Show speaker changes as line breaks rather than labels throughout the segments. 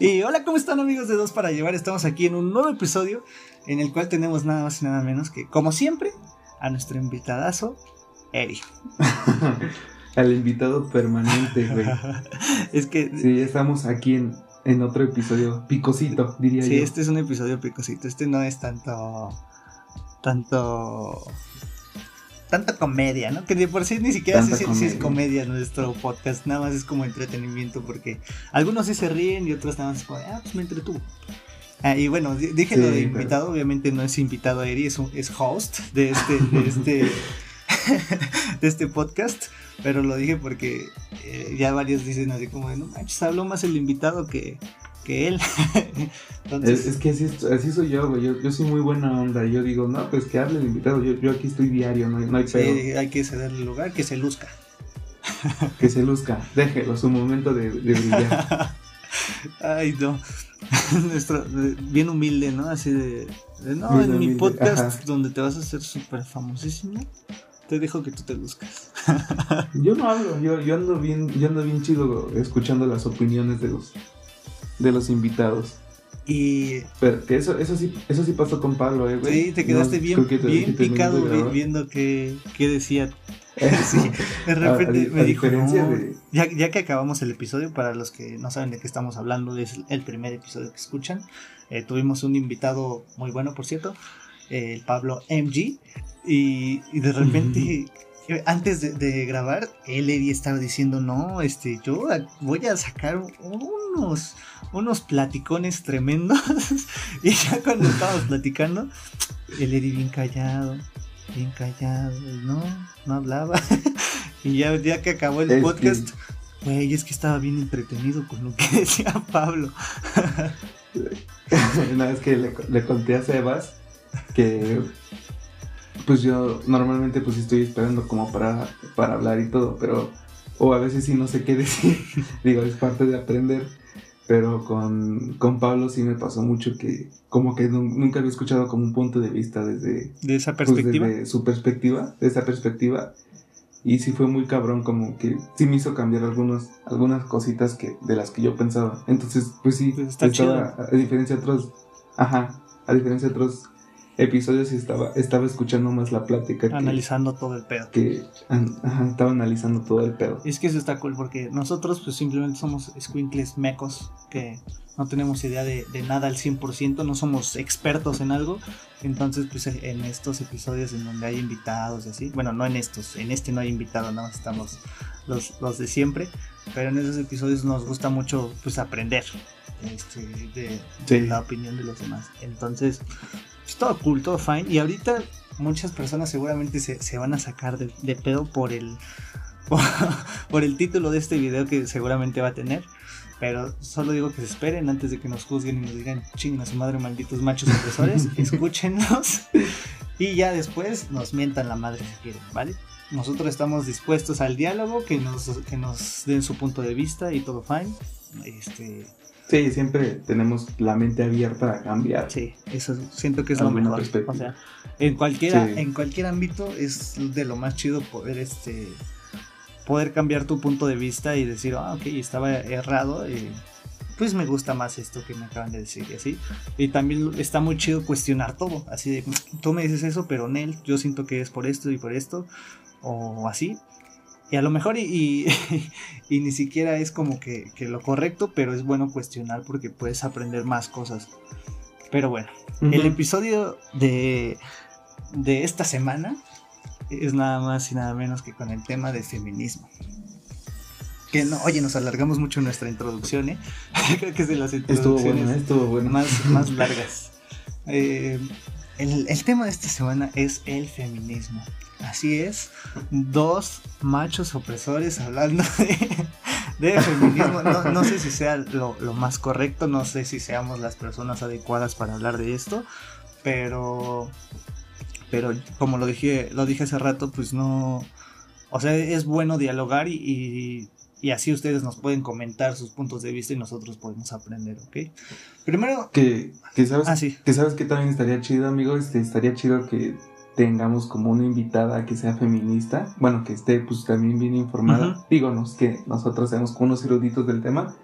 Y hola, ¿cómo están amigos de Dos para Llevar? Estamos aquí en un nuevo episodio en el cual tenemos nada más y nada menos que, como siempre, a nuestro invitadazo, Eri.
Al invitado permanente, güey.
es que...
Sí, estamos aquí en, en otro episodio picosito, diría yo.
Sí, este es un episodio picosito. Este no es tanto... Tanto tanta comedia, ¿no? Que de por sí ni siquiera sé si, es comedia nuestro podcast, nada más es como entretenimiento, porque algunos sí se ríen y otros nada más como, ah, pues me entretuvo. Ah, y bueno, dije lo de invitado, obviamente no es invitado a Eri, es, es host de este, de este, de este podcast, pero lo dije porque eh, ya varios dicen así como, no manches, habló más el invitado que, que él.
es, que así, así, soy yo, güey. Yo, yo, soy muy buena onda. Yo digo, no, pues que hable el invitado. Yo, yo aquí estoy diario, no, no hay sí,
hay que cederle lugar, que se luzca.
que se luzca. Déjelo, su momento de, brillar.
Ay, no. Nuestro, bien humilde, ¿no? Así de. no, en mi podcast donde te vas a hacer súper famosísimo. Te dejo que tú te luzcas.
yo no hablo, yo, yo ando bien, yo ando bien chido escuchando las opiniones de los de los invitados.
Y.
Pero que eso, eso sí, eso sí pasó con Pablo, eh,
Sí, te quedaste bien, bien picado viendo qué, qué decía. sí, de repente me dijo. ya, ya, que acabamos el episodio, para los que no saben de qué estamos hablando, es el primer episodio que escuchan. Eh, tuvimos un invitado muy bueno, por cierto, el Pablo MG. Y, y de repente antes de, grabar, él estaba diciendo, no, este, yo voy a sacar unos, unos platicones tremendos. y ya cuando estábamos platicando, el Eddie bien callado, bien callado, no, no hablaba. y ya, ya que acabó el podcast, güey, es que estaba bien entretenido con lo que decía Pablo.
Una vez que le, le conté a Sebas que pues yo normalmente pues estoy esperando como para, para hablar y todo, pero o a veces sí no sé qué decir, digo, es parte de aprender, pero con, con Pablo sí me pasó mucho que como que nunca había escuchado como un punto de vista desde...
De esa pues, perspectiva.
desde su perspectiva, de esa perspectiva. Y sí fue muy cabrón, como que sí me hizo cambiar algunos, algunas cositas que, de las que yo pensaba. Entonces, pues sí, pues está estaba, a diferencia de otros, ajá, a diferencia de otros episodios y estaba, estaba escuchando más la plática.
Analizando todo el pedo.
Que estaba analizando todo el pedo.
es que eso está cool porque nosotros pues simplemente somos squinkles mecos que no tenemos idea de, nada al 100%, no somos expertos en algo. Entonces pues en estos episodios en donde hay invitados y así, bueno, no en estos, en este no hay invitado, no, estamos los, los de siempre, pero en esos episodios nos gusta mucho pues aprender este, de la opinión de los demás. Entonces, todo cool, todo fine. Y ahorita muchas personas seguramente se, van a sacar de, pedo por el, por, el título de este video que seguramente va a tener. Pero solo digo que se esperen antes de que nos juzguen y nos digan, chinguen a su madre, malditos machos opresores. escúchenos. Y ya después nos mientan la madre si quieren, ¿vale? Nosotros estamos dispuestos al diálogo, que nos, que nos den su punto de vista y todo fine. Este,
Sí, siempre tenemos la mente abierta a cambiar.
Sí, eso siento que es lo mejor. O sea, en cualquiera, en cualquier ámbito es de lo más chido poder este poder cambiar tu punto de vista y decir, ah, ok, estaba errado, y pues me gusta más esto que me acaban de decir y así. Y también está muy chido cuestionar todo, así de, tú me dices eso, pero Nel, yo siento que es por esto y por esto, o así. Y a lo mejor y, y, ni siquiera es como que, lo correcto, pero es bueno cuestionar porque puedes aprender más cosas. Pero bueno, el episodio de, de esta semana es nada más y nada menos que con el tema de feminismo. Que no, oye, nos alargamos mucho nuestra introducción, ¿eh? Creo que es de las introducciones
estuvo bueno,
Más, más largas. Eh, el, el, tema de esta semana es el feminismo. Así es, dos machos opresores hablando de, feminismo. No, sé si sea lo, más correcto, no sé si seamos las personas adecuadas para hablar de esto, pero, pero como lo dije, lo dije hace rato, pues no, o sea, es bueno dialogar y, y, así ustedes nos pueden comentar sus puntos de vista y nosotros podemos aprender, ¿ok? Primero...
Que, sabes, ah, que sabes que también estaría chido, amigo, este, estaría chido que tengamos como una invitada que sea feminista, bueno, que esté pues también bien informada, díganos que nosotros seamos como unos eruditos del tema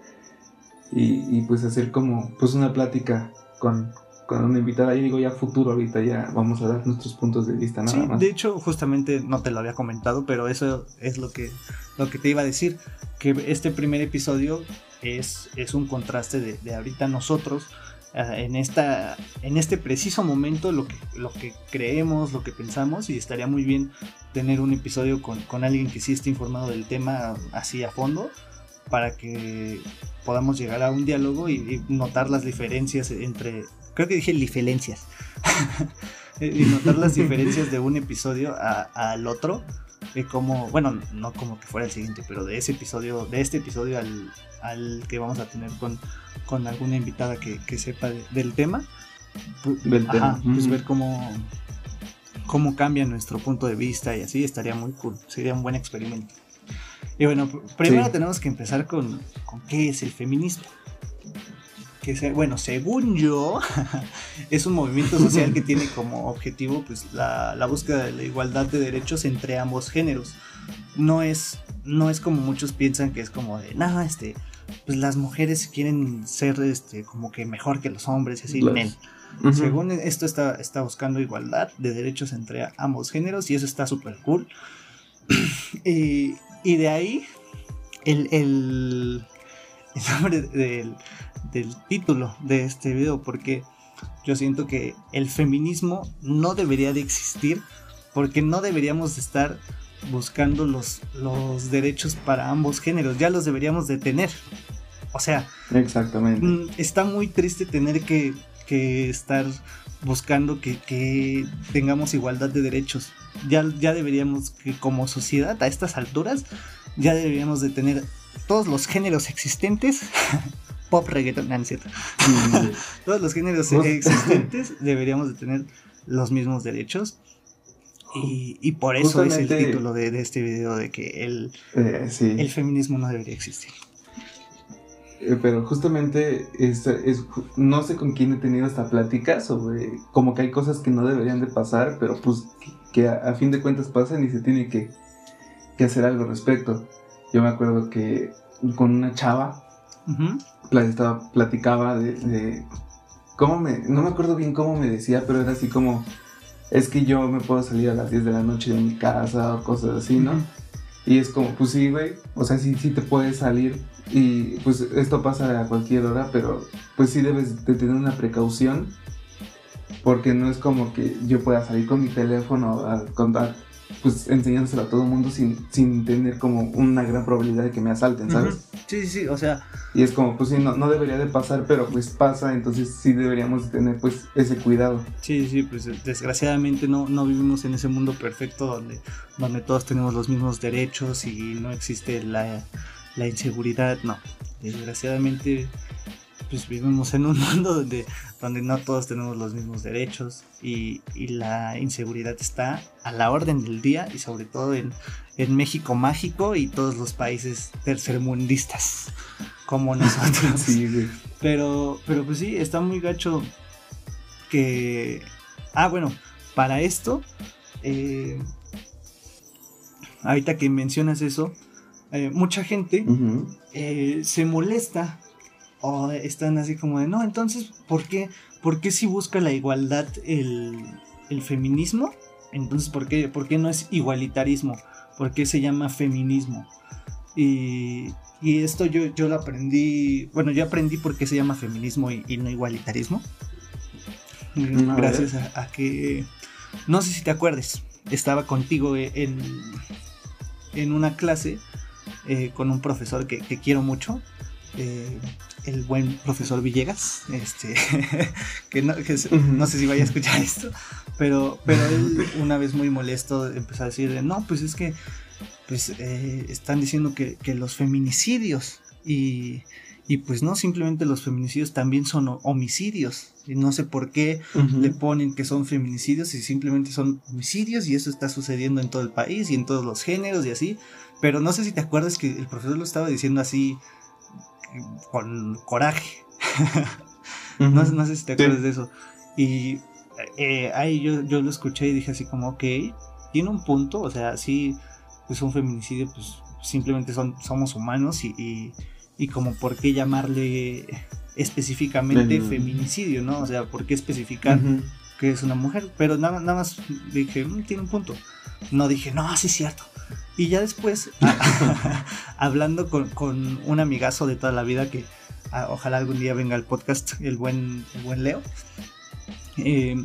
y, pues hacer como pues una plática con, con una invitada. Y digo, ya futuro, ahorita ya vamos a dar nuestros puntos de vista nada
sí,
más.
De hecho, justamente no te lo había comentado, pero eso es lo que, lo que te iba a decir. Que este primer episodio es, es un contraste de, de ahorita nosotros. Uh, en, esta, en este preciso momento lo que, lo que creemos, lo que pensamos y estaría muy bien tener un episodio con, con alguien que sí esté informado del tema así a fondo para que podamos llegar a un diálogo y, y notar las diferencias entre, creo que dije diferencias, y notar las diferencias de un episodio al otro, de como, bueno, no como que fuera el siguiente, pero de ese episodio, de este episodio al, al que vamos a tener con, con alguna invitada que, que sepa de, del tema,
Del
Ajá,
tema.
pues ver cómo, cómo cambia nuestro punto de vista y así estaría muy cool, sería un buen experimento. Y bueno, pr- primero
Sí.
tenemos que empezar con, con qué es el feminismo. Que se- bueno, según yo, es un movimiento social que tiene como objetivo pues, la, la búsqueda de la igualdad de derechos entre ambos géneros. No es, no es como muchos piensan que es como de, no, este, pues las mujeres quieren ser este, como que mejor que los hombres y así.
Las-.
Según esto está, está buscando igualdad de derechos entre ambos géneros y eso está súper cool. y, y de ahí el, el, el nombre del, del título de este video porque yo siento que el feminismo no debería de existir porque no deberíamos de estar buscando los, los derechos para ambos géneros, ya los deberíamos de tener. O sea,
Exactamente.
Mm, está muy triste tener que, que estar buscando que, que tengamos igualdad de derechos. Ya, ya deberíamos que como sociedad a estas alturas ya deberíamos de tener todos los géneros existentes. Pop, reggaeton, no, no es cierto. Todos los géneros existentes deberíamos de tener los mismos derechos. Y, y por eso es el título de, de este video de que el,
eh, sí.
el feminismo no debería existir.
Eh, Pero justamente es, es- no sé con quién he tenido esta plática sobre como que hay cosas que no deberían de pasar, pero pues que, a, a fin de cuentas pasan y se tiene que, que hacer algo al respecto. Yo me acuerdo que con una chava estaba, platicaba de, de cómo me, no me acuerdo bien cómo me decía, pero era así como, es que yo me puedo salir a las 10 de la noche de mi casa o cosas así, ¿no? Y es como, pues sí, güey. O sea, sí, sí te puedes salir. Y pues esto pasa a cualquier hora, pero pues sí debes de tener una precaución. Porque no es como que yo pueda salir con mi teléfono a contar, pues enseñándoselo a todo el mundo sin, sin tener como una gran probabilidad de que me asalten, ¿sabes?
Sí, sí, sí, o sea,
Y es como, pues sí, no, no debería de pasar, pero pues pasa, entonces sí deberíamos de tener pues ese cuidado.
Sí, sí, pues desgraciadamente no, no vivimos en ese mundo perfecto donde, donde todos tenemos los mismos derechos y no existe la, la inseguridad, no. Desgraciadamente pues vivimos en un mundo donde, donde no todos tenemos los mismos derechos y, y la inseguridad está a la orden del día y sobre todo en, en México mágico y todos los países tercermundistas como nosotros.
Sí, güey.
Pero, pero pues sí, está muy gacho que... Ah, bueno, para esto, eh, ahorita que mencionas eso, eh, mucha gente eh, se molesta o están así como de, no, entonces, ¿por qué, por qué si busca la igualdad el, el feminismo? Entonces, ¿por qué, por qué no es igualitarismo? ¿Por qué se llama feminismo? Y, y esto yo, yo lo aprendí, bueno, yo aprendí por qué se llama feminismo y, y no igualitarismo.
Mm,
Gracias a, a que, no sé si te acuerdes, estaba contigo en, en una clase eh, con un profesor que, que quiero mucho, eh, el buen profesor Villegas, este, que, no, que sé si vaya a escuchar esto, pero, pero él una vez muy molesto empezó a decir, no, pues es que pues, eh, están diciendo que, que los feminicidios y, y pues no, simplemente los feminicidios también son ho- homicidios. Y no sé por qué le ponen que son feminicidios y simplemente son homicidios y eso está sucediendo en todo el país y en todos los géneros y así. Pero no sé si te acuerdas que el profesor lo estaba diciendo así con coraje. No, no sé si te
Sí.
acuerdas de eso. Y eh, ahí yo, yo lo escuché y dije así como, ok, tiene un punto, o sea, sí, pues un feminicidio, pues simplemente son, somos humanos y, y, y como por qué llamarle específicamente feminicidio, ¿no? O sea, por qué especificar. Que es una mujer, pero nada, nada más dije, "Mm, tiene un punto. No dije, no, sí es cierto. Y ya después, hablando con, con un amigazo de toda la vida que ojalá algún día venga al podcast, el buen, el buen Leo. eh,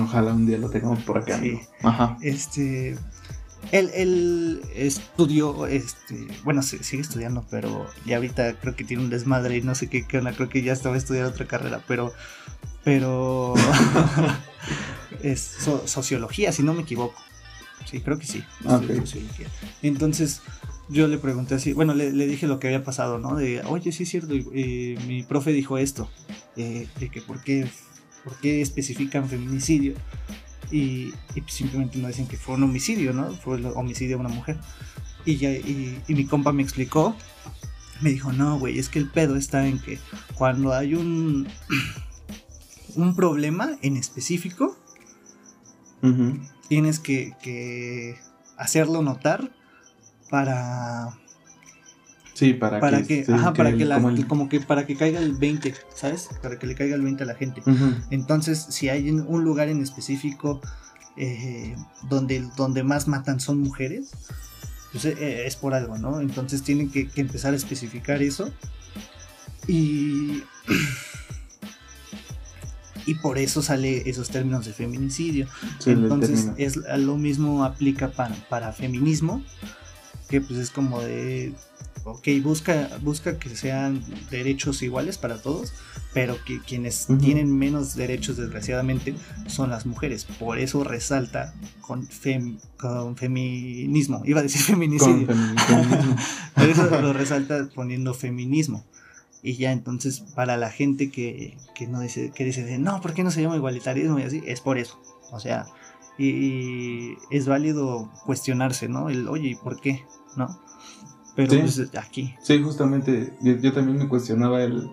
Ojalá un día lo tengamos por acá.
Sí.
amigo. Ajá.
este, él, él estudió, este, bueno, sigue estudiando, pero ya ahorita creo que tiene un desmadre y no sé qué, qué onda, creo que ya estaba a estudiar otra carrera, pero, pero es so- sociología, si no me equivoco. Sí, creo que sí.
Ah,
sociología. Entonces, yo le pregunté así, bueno, le, le dije lo que había pasado, ¿no? De, oye, sí es cierto, eh, mi profe dijo esto, eh, de que por qué, por qué especifican feminicidio y, y pues simplemente no dicen que fue un homicidio, ¿no? Fue el homicidio de una mujer. Y, ya, y, y mi compa me explicó, me dijo, no, güey, es que el pedo está en que cuando hay un, un problema en específico, tienes que, que hacerlo notar para
Sí, para,
para
que,
que,
sí,
ajá, para que la,
como el-
como que para que caiga el 20, ¿sabes? Para que le caiga el 20 a la gente. Entonces, si hay un lugar en específico eh, donde, donde más matan son mujeres, pues eh, es por algo, ¿no? Entonces tienen que, que empezar a especificar eso. Y, y por eso sale esos términos de feminicidio.
Sí,
Entonces es lo mismo aplica para, para feminismo, que pues es como de, ok, busca, busca que sean derechos iguales para todos, pero que quienes tienen menos derechos desgraciadamente son las mujeres. Por eso resalta con, fem- con feminismo, iba a decir feminicidio,
femi- feminismo.
por eso lo resalta poniendo feminismo. Y ya entonces para la gente que, que no dice, que dice no, ¿por qué no se llama igualitarismo? Y así, es por eso. O sea, y, es válido cuestionarse, ¿no? El, oye, ¿y por qué? ¿No? Pero
Sí.
pues aquí.
Sí, justamente, yo, yo también me cuestionaba el,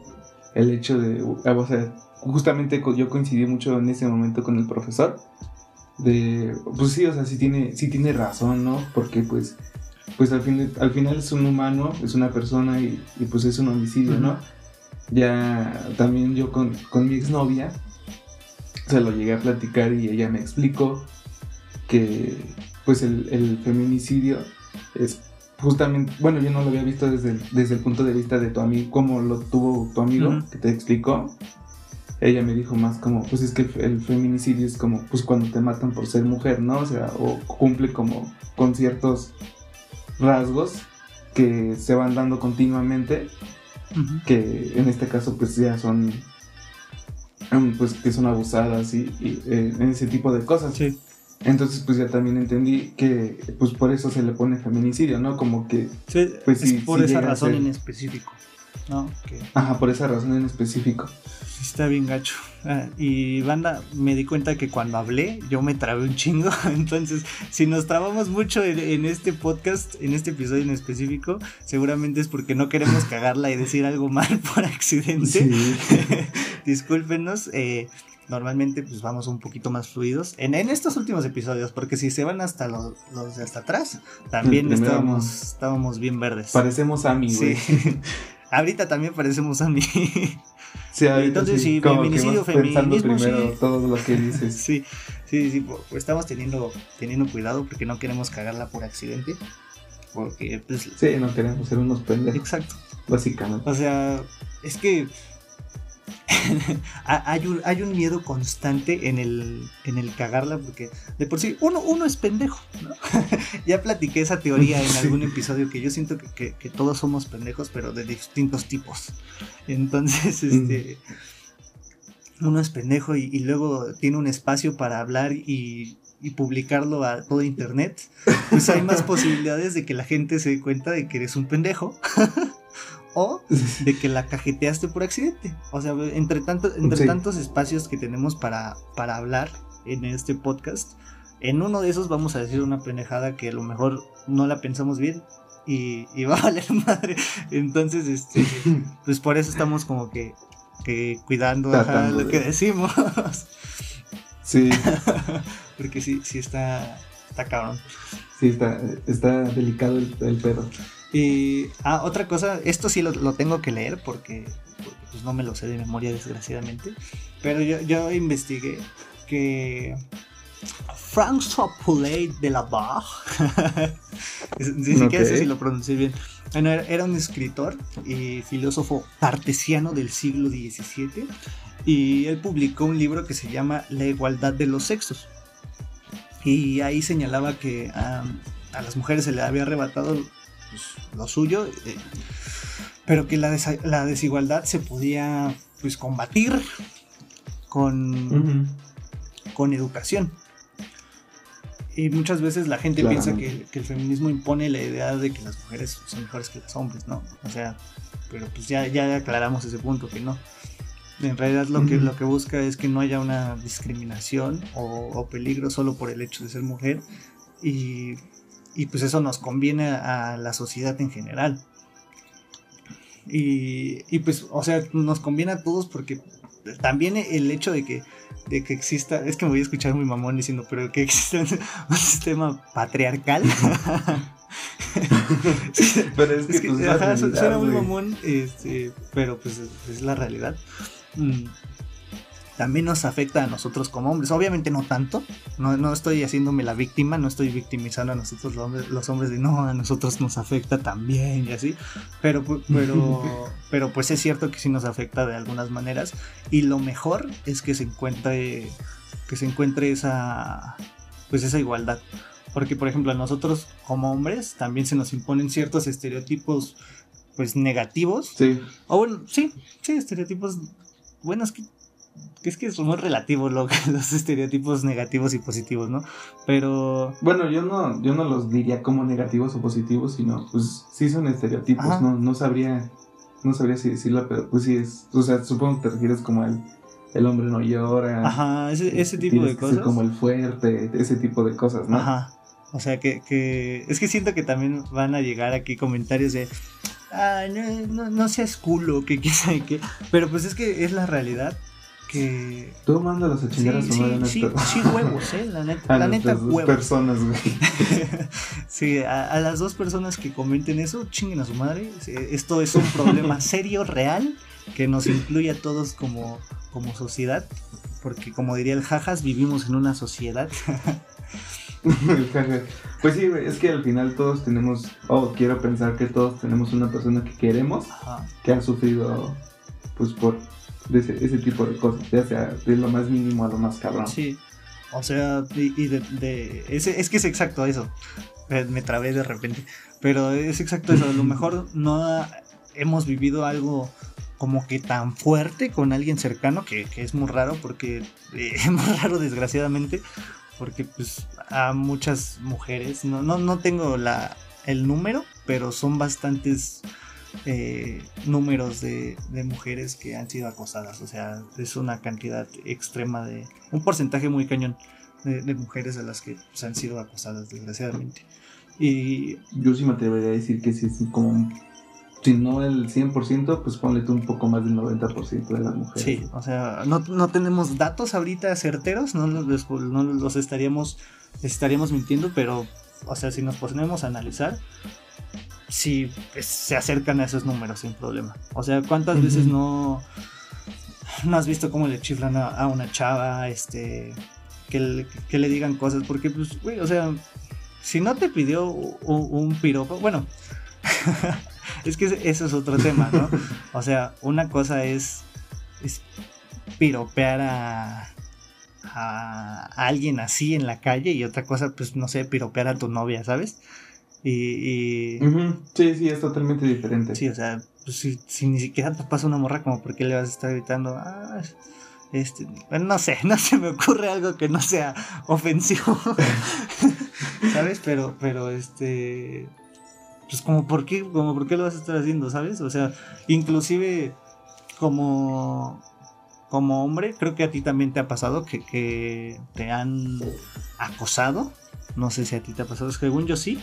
el hecho de, ah, o sea, justamente yo coincidí mucho en ese momento con el profesor, de, pues sí, o sea, sí tiene, sí tiene razón, ¿no? Porque pues, pues al, fin, al final es un humano, es una persona y, y, pues es un homicidio, ¿no? Ya también yo con, con mi exnovia se lo llegué a platicar y ella me explicó que pues el, el feminicidio es justamente, bueno, yo no lo había visto desde el, desde el punto de vista de tu amigo, como lo tuvo tu amigo que te explicó. Ella me dijo más como, pues es que el, feminicidio es como, pues cuando te matan por ser mujer, ¿no? O sea, o cumple como con ciertos rasgos que se van dando continuamente que en este caso pues ya son pues que son abusadas y, y, eh, en ese tipo de cosas.
Sí,
entonces pues ya también entendí que pues por eso se le pone feminicidio no como que
sí,
Pues
es
sí,
por
sí
esa razón en específico. ¿No? Que
ajá por esa razón en específico
está bien gacho. Ah, y banda, me di cuenta que cuando hablé yo me trabé un chingo. Entonces, si nos trabamos mucho en, en este podcast, en este episodio en específico, seguramente es porque no queremos cagarla y decir algo mal por accidente.
sí
Discúlpenos. eh, normalmente pues vamos un poquito más fluidos en, en estos últimos episodios, porque si se van hasta los, los de hasta atrás, también estábamos, estábamos bien verdes.
parecemos a mí
Sí. Ahorita también parecemos a mí.
sí,
Entonces, sí, feminicidio, feminismo,
primero
sí.
todo lo que dices
Sí, sí, sí, pues estamos teniendo, teniendo cuidado porque no queremos cagarla por accidente. Porque, pues,
sí no queremos ser unos pendejos
exacto.
básicamente
O sea, es que hay, un, hay un miedo constante en el, en el cagarla porque de por sí uno, uno es pendejo, ¿no? ya platiqué esa teoría en
Sí.
algún episodio que yo siento que, que- que todos somos pendejos, pero de distintos tipos. Entonces, este... Uno es pendejo y, y luego tiene un espacio para hablar y, y publicarlo a todo internet, pues hay más posibilidades de que la gente se dé cuenta de que eres un pendejo o de que la cajeteaste por accidente. O sea, entre, tanto, entre
Sí.
tantos espacios que tenemos para, para hablar en este podcast, en uno de esos vamos a decir una pendejada que a lo mejor no la pensamos bien y, y va a valer madre. Entonces, este, pues por eso estamos como que, que cuidando ajá, lo que decimos.
sí
Porque sí, sí está, está cabrón.
sí está está delicado el, el pedo
Y ah, otra cosa, esto sí lo, lo tengo que leer porque, porque, pues no me lo sé de memoria desgraciadamente, pero yo, yo investigué que François Poulet de la Barre, ni siquiera sé si lo pronuncié bien, bueno, era, un escritor y filósofo cartesiano del siglo XVII y él publicó un libro que se llama La igualdad de los sexos. Y ahí señalaba que a, a las mujeres se le había arrebatado pues, lo suyo, eh, pero que la, desigualdad se podía pues combatir con, con educación. Y muchas veces la gente piensa que, que el feminismo impone la idea de que las mujeres son mejores que los hombres, ¿no? O sea, pero pues ya, ya aclaramos ese punto, que no. En realidad lo que,
Ujú.
lo que busca es que no haya una discriminación o, o peligro solo por el hecho de ser mujer y, y pues eso nos conviene a la sociedad en general. Y, y pues, o sea, nos conviene a todos porque también el hecho de que, de que exista, es que me voy a escuchar muy mamón diciendo, pero que exista un, sistema patriarcal.
Pero es que,
Es que,
pues,
ajá, suena muy mamón, este, pero pues es, es la realidad. También nos afecta a nosotros como hombres. Obviamente no tanto. No, no estoy haciéndome la víctima, no estoy victimizando a nosotros los hombres, los hombres de no, a nosotros nos afecta también y así. Pero, pero, pero pues es cierto que sí nos afecta de algunas maneras. Y lo mejor es que se encuentre, que se encuentre esa, pues esa igualdad. Porque, por ejemplo, a nosotros como hombres también se nos imponen ciertos estereotipos, pues negativos.
Sí,
O bueno, sí, sí, estereotipos. Bueno, es que, que es que es muy relativo lo, los estereotipos negativos y positivos, ¿no? Pero.
bueno, yo no, yo no los diría como negativos o positivos, sino pues sí son estereotipos,
Ajá.
no, no sabría, no sabría si decirlo, pero pues sí es, o sea, supongo que te refieres como al el hombre no llora,
Ajá, ese, ese tipo de
que
cosas.
como el fuerte, ese tipo de cosas, ¿no?
Ajá. O sea que, que. Es que siento que también van a llegar aquí comentarios de. Ay, no, no, no seas culo, que sabe qué. Pero pues es que es la realidad que.
Tú mándalos a
Sí,
chingar a su
sí,
madre,
sí,
neta.
sí, huevos, eh. La neta,
A
la neta
nuestras dos
huevos.
personas, güey.
sí, a, a las dos personas que comenten eso, chinguen a su madre. Sí, Esto es un problema serio, real, que nos incluye a todos como, como sociedad. Porque como diría el Jajas, vivimos en una sociedad.
Pues sí, es que al final todos tenemos, o quiero pensar que todos tenemos una persona que queremos,
Ajá.
que ha sufrido, pues por de ese, ese tipo de cosas, ya sea de lo más mínimo a lo más cabrón.
Sí. O sea, y, y de, de- ese- es que es exacto eso. Eh, Me trabé de repente. Pero es exacto eso. A lo mejor no ha- hemos vivido algo como que tan fuerte con alguien cercano, que, que es muy raro, porque eh, es muy raro desgraciadamente, porque pues a muchas mujeres, no, no, no tengo la, el número, pero son bastantes eh, números de, de mujeres que han sido acosadas. O sea, es una cantidad extrema de. Un porcentaje muy cañón de, de mujeres a las que pues, han sido acosadas, desgraciadamente. Y
Yo sí me atrevería a decir que sí, sí, como, si no el 100%, pues ponle tú un poco más del 90% de las mujeres.
sí, o sea, no, no tenemos datos ahorita certeros, no los, no los estaríamos, estaríamos mintiendo, pero, o sea, si nos ponemos a analizar, sí pues, se acercan a esos números sin problema. O sea, ¿cuántas veces no, no has visto cómo le chiflan a, a una chava, este, que le, que le digan cosas? Porque, pues, güey, o sea, si no te pidió u- un, piropo, bueno, es que eso es otro tema, ¿no? O sea, una cosa es, es piropear a, a alguien así en la calle y otra cosa, pues, no sé, piropear a tu novia, ¿sabes? Y,
Sí, sí, es totalmente diferente.
Sí, o sea, pues, si, si ni siquiera te pasa una morra, como por qué le vas a estar gritando, ah, este, no sé, no se me ocurre algo que no sea ofensivo, ¿sabes? Pero, pero, este, pues como por qué, como por qué lo vas a estar haciendo, ¿sabes? O sea, inclusive como, como hombre, creo que a ti también te ha pasado que, que te han acosado, no sé si a ti te ha pasado, según yo sí,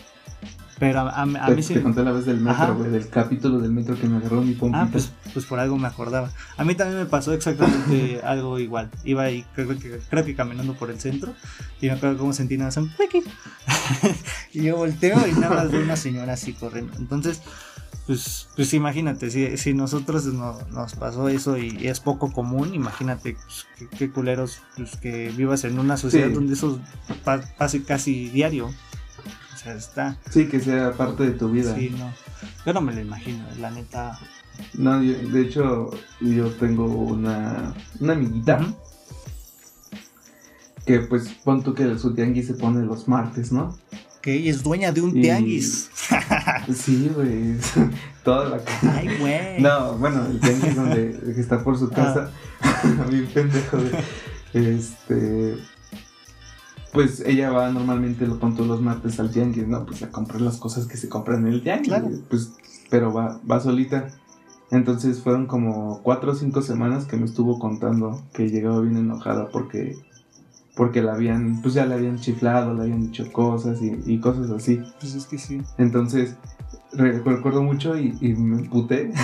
Pero a, a- a
Te,
mí sí.
te conté la vez del metro, güey, del capítulo del metro que me agarró mi pompita.
Ah, pues, pues por algo me acordaba. A mí también me pasó exactamente algo igual. Iba ahí, creo que, creo que caminando por el centro, y me acuerdo cómo sentí nada más un y yo volteo y nada más veo una señora así corriendo. Entonces, pues, pues imagínate, si, si nosotros no- nos pasó eso y, es poco común, imagínate pues, qué, qué culeros pues, que vivas en una sociedad
Sí.
donde eso pa- pase casi diario. O sea, está.
Sí, que sea parte de tu vida.
Sí, no. Yo no me lo imagino, la neta.
No, yo- de hecho, yo tengo una, una amiguita que, pues, pon tú que su tianguis se pone los martes, ¿no?
Que ella es dueña de un
Y-
tianguis.
Sí, güey. Toda la ca-
Ay, güey.
No, bueno, el tianguis donde que está por su casa.
Ah.
Bien pendejo, güey. Este. Pues ella va normalmente lo pon tú los martes al tianguis, ¿no? Pues a comprar las cosas que se compran en el tianguis.
Claro.
Pues, pero va, va solita. Entonces fueron como cuatro o cinco semanas que me estuvo contando que llegaba bien enojada porque porque la habían, pues ya la habían chiflado, le habían dicho cosas y, y cosas así.
Pues es que sí.
Entonces, re- recuerdo mucho y, y me emputé.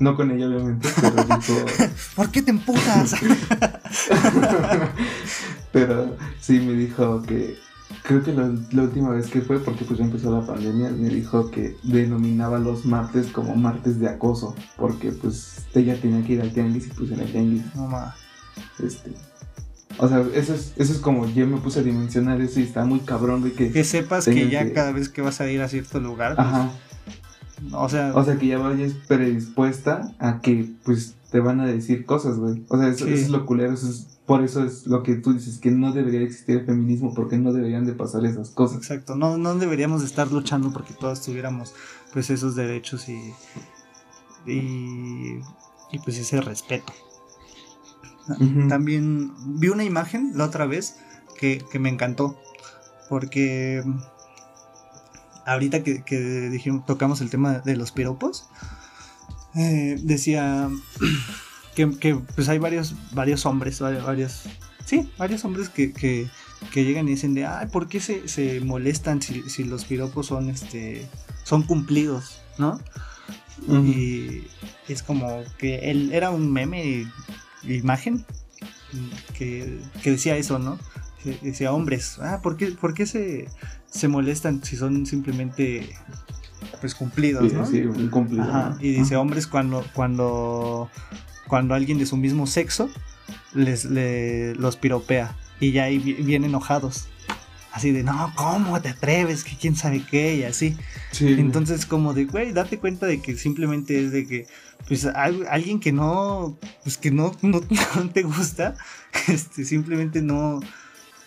no con ella, obviamente, pero dijo.
¿Por qué te emputas?
pero sí me dijo que. Creo que la, la última vez que fue, porque pues ya empezó la pandemia, me dijo que denominaba los martes como martes de acoso, porque pues ella tenía que ir al tianguis y pues en el tianguis,
no ma.
este... O sea, eso es, eso es como yo me puse a dimensionar eso y está muy cabrón, güey, que...
Que sepas que ya
que-
cada vez que vas a ir a cierto lugar, pues,
Ajá,
o sea,
O sea, que ya vayas predispuesta a que, pues, te van a decir cosas, güey. O sea, eso,
Sí.
eso es lo culero. Eso es, por eso es lo que tú dices, que no debería existir el feminismo, porque no deberían de pasar esas cosas.
exacto. No, no deberíamos de estar luchando porque todos tuviéramos pues esos derechos y y, y pues ese respeto. También vi una imagen la otra vez que, que me encantó. Porque ahorita que, que dijimos, tocamos el tema de los piropos, eh, decía que, que, pues hay varios, varios hombres, vari- varios, sí, varios hombres que, que, que llegan y dicen de, ay, ¿por qué se, se molestan si, si los piropos son, este, son cumplidos, ¿no? Y es como que él era un meme, imagen, que, que decía eso, ¿no? Que Decía, hombres, ah, ¿por qué, por qué se, se molestan si son simplemente pues cumplidos,
Sí,
¿no?
sí, un cumplido.
Ajá,
¿no?
y dice hombres cuando, cuando, cuando alguien de su mismo sexo les le- los piropea y ya ahí vienen enojados. Así de, no, ¿cómo te atreves? Que quién sabe qué, y así.
Sí,
Entonces, como de, güey, date cuenta de que simplemente es de que, pues, al- alguien que no, pues, que no, no, no te gusta, este, simplemente no,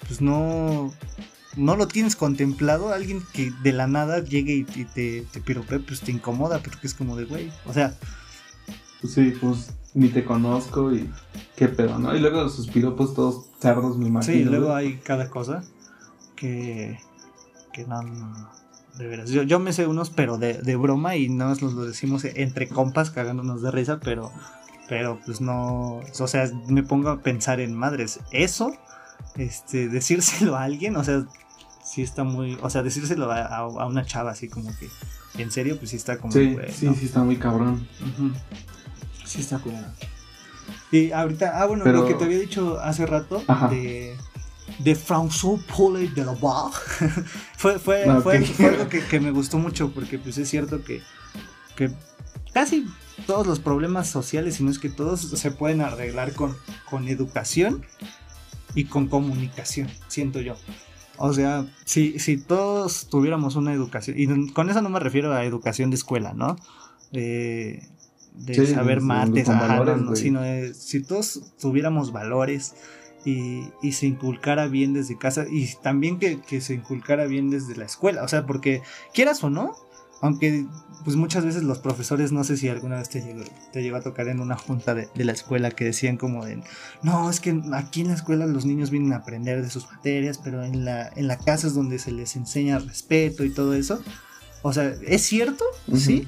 pues, no, no lo tienes contemplado, alguien que de la nada llegue y, y te, te piropee, pues, te incomoda, porque es como de, güey, o sea,
pues sí, pues ni te conozco y qué pedo, ¿no? Y luego sus piropos todos cerdos, me imagino.
sí, luego hay cada cosa que, que no, no, de veras, yo, yo me sé unos, pero de, de broma y no nos lo decimos entre compas cagándonos de risa, pero, pero pues no, o sea, me pongo a pensar en madres, eso, este, decírselo a alguien, o sea, sí está muy, o sea, decírselo a, a- a una chava así como que, en serio, pues sí está como,
Sí, sí,
no.
sí, está muy cabrón.
Sí está como... Y ahorita, ah, bueno,
Pero-
lo que te había dicho hace rato
Ajá.
de, de François Paul de la Barre, fue, fue,
Ah,
fue algo que, que me gustó mucho porque pues es cierto que, que casi todos los problemas sociales, si no es que todos, se pueden arreglar con, con educación y con comunicación, siento yo. O sea, si, si todos tuviéramos una educación, y con eso no me refiero a educación de escuela, ¿no? De, de
Sí,
saber mates, ajá, no,
valores,
no, sino de- si todos tuviéramos valores y, y se inculcara bien desde casa y también que, que se inculcara bien desde la escuela, o sea, porque quieras o no, aunque pues muchas veces los profesores, no sé si alguna vez te llegó, te llegó a tocar en una junta de, de la escuela que decían como de, no, es que aquí en la escuela los niños vienen a aprender de sus materias, pero en la, en la casa es donde se les enseña respeto y todo eso. O sea, es cierto, sí,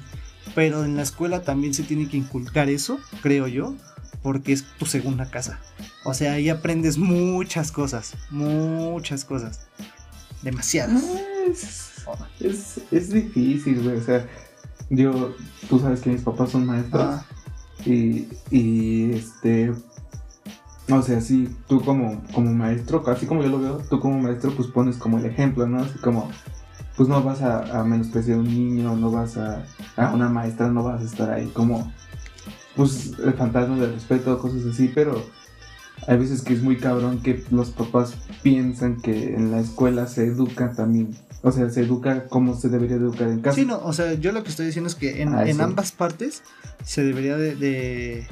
pero en la escuela también se tiene que inculcar eso, creo yo, porque es tu segunda casa. O sea, ahí aprendes muchas cosas, muchas cosas, demasiadas.
Es, es, es difícil, güey. O sea, yo, tú sabes que mis papás son maestros.
Ah.
Y, y este. O sea, sí, tú como, como maestro, así como yo lo veo, tú como maestro, pues pones como el ejemplo, ¿no? Así como, pues no vas a, a menospreciar a un niño, no vas a. a una maestra, no vas a estar ahí como. Pues el fantasma del respeto, cosas así, pero hay veces que es muy cabrón que los papás piensan que en la escuela se educa también. O sea, se educa como se debería de educar en casa.
Sí, no, o sea, yo lo que estoy diciendo es que en,
Ah,
en
sí.
ambas partes se debería de, de,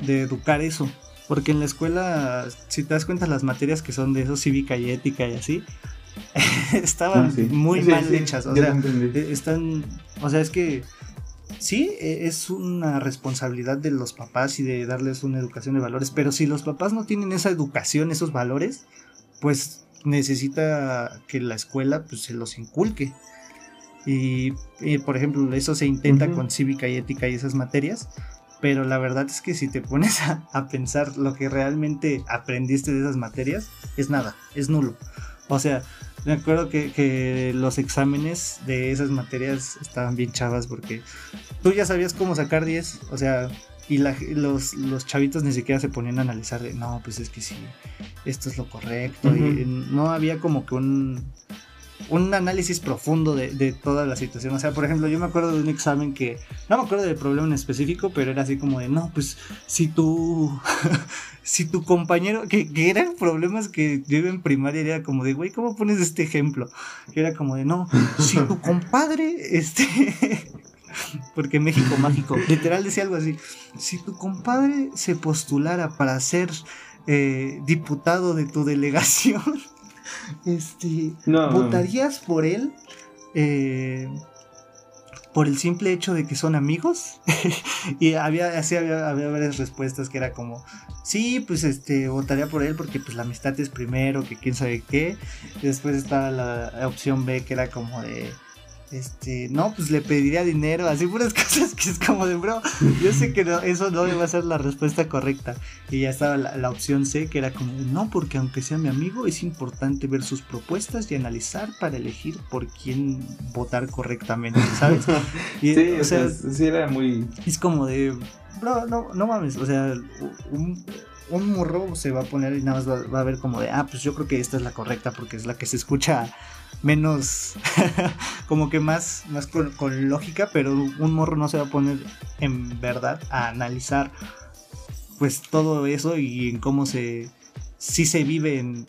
de educar eso. Porque en la escuela, si te das cuenta, las materias que son de eso, cívica y ética y así, estaban
Ah, sí.
muy
Sí,
mal hechas. O sea, eh, están, o sea, es que sí, eh, es una responsabilidad de los papás y de darles una educación de valores, pero si los papás no tienen esa educación, esos valores, pues necesita que la escuela pues se los inculque. Y, y, por ejemplo, eso se intenta con cívica y ética y esas materias, pero la verdad es que si te pones a, a pensar lo que realmente aprendiste de esas materias, es nada, es nulo. O sea, me acuerdo que, que los exámenes de esas materias estaban bien chavas porque tú ya sabías cómo sacar 10, o sea, y la- los, los chavitos ni siquiera se ponían a analizar de, no, pues es que sí, esto es lo correcto, y no había como que un, un análisis profundo de, de toda la situación. O sea, por ejemplo, yo me acuerdo de un examen que, no me acuerdo del problema en específico, pero era así como de, no, pues si tú, si tu compañero, que, que eran problemas que yo iba en primaria, era como de, güey, ¿cómo pones este ejemplo? Que era como de, no, si tu compadre, este... Porque México mágico, literal decía algo así. Si tu compadre se postulara para ser eh, diputado de tu delegación, este,
No, no.
¿votarías por él? eh, por el simple hecho de que son amigos y había así había, había varias respuestas que era como sí pues este votaría por él porque pues la amistad es primero que quién sabe qué y después estaba la opción B que era como de este no pues le pediría dinero así puras cosas que es como de bro yo sé que no- eso no va a ser la respuesta correcta y ya estaba la, la opción C que era como no porque aunque sea mi amigo es importante ver sus propuestas y analizar para elegir por quién votar correctamente sabes y,
Sí,
o sea,
sí era muy.
es como de, bro, no, no mames, o sea, un, un morro se va a poner y nada más va, va a ver como de, ah, pues yo creo que esta es la correcta porque es la que se escucha menos, como que más, más con, lógica, pero un morro no se va a poner en verdad a analizar pues todo eso y en cómo se, sí se vive en,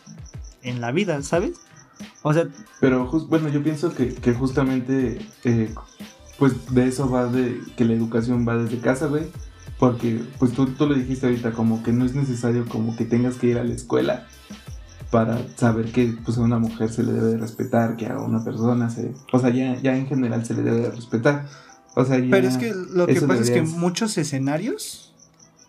en la vida, ¿sabes? O sea,
Pero bueno, yo pienso que, que justamente, eh, pues de eso va de que la educación va desde casa, güey. Porque, pues tú, tú lo dijiste ahorita, como que no es necesario como que tengas que ir a la escuela para saber que pues a una mujer se le debe de respetar, que a una persona se... O sea, ya, ya en general se le debe de respetar. O sea, ya...
Pero es que lo que pasa es que muchos escenarios,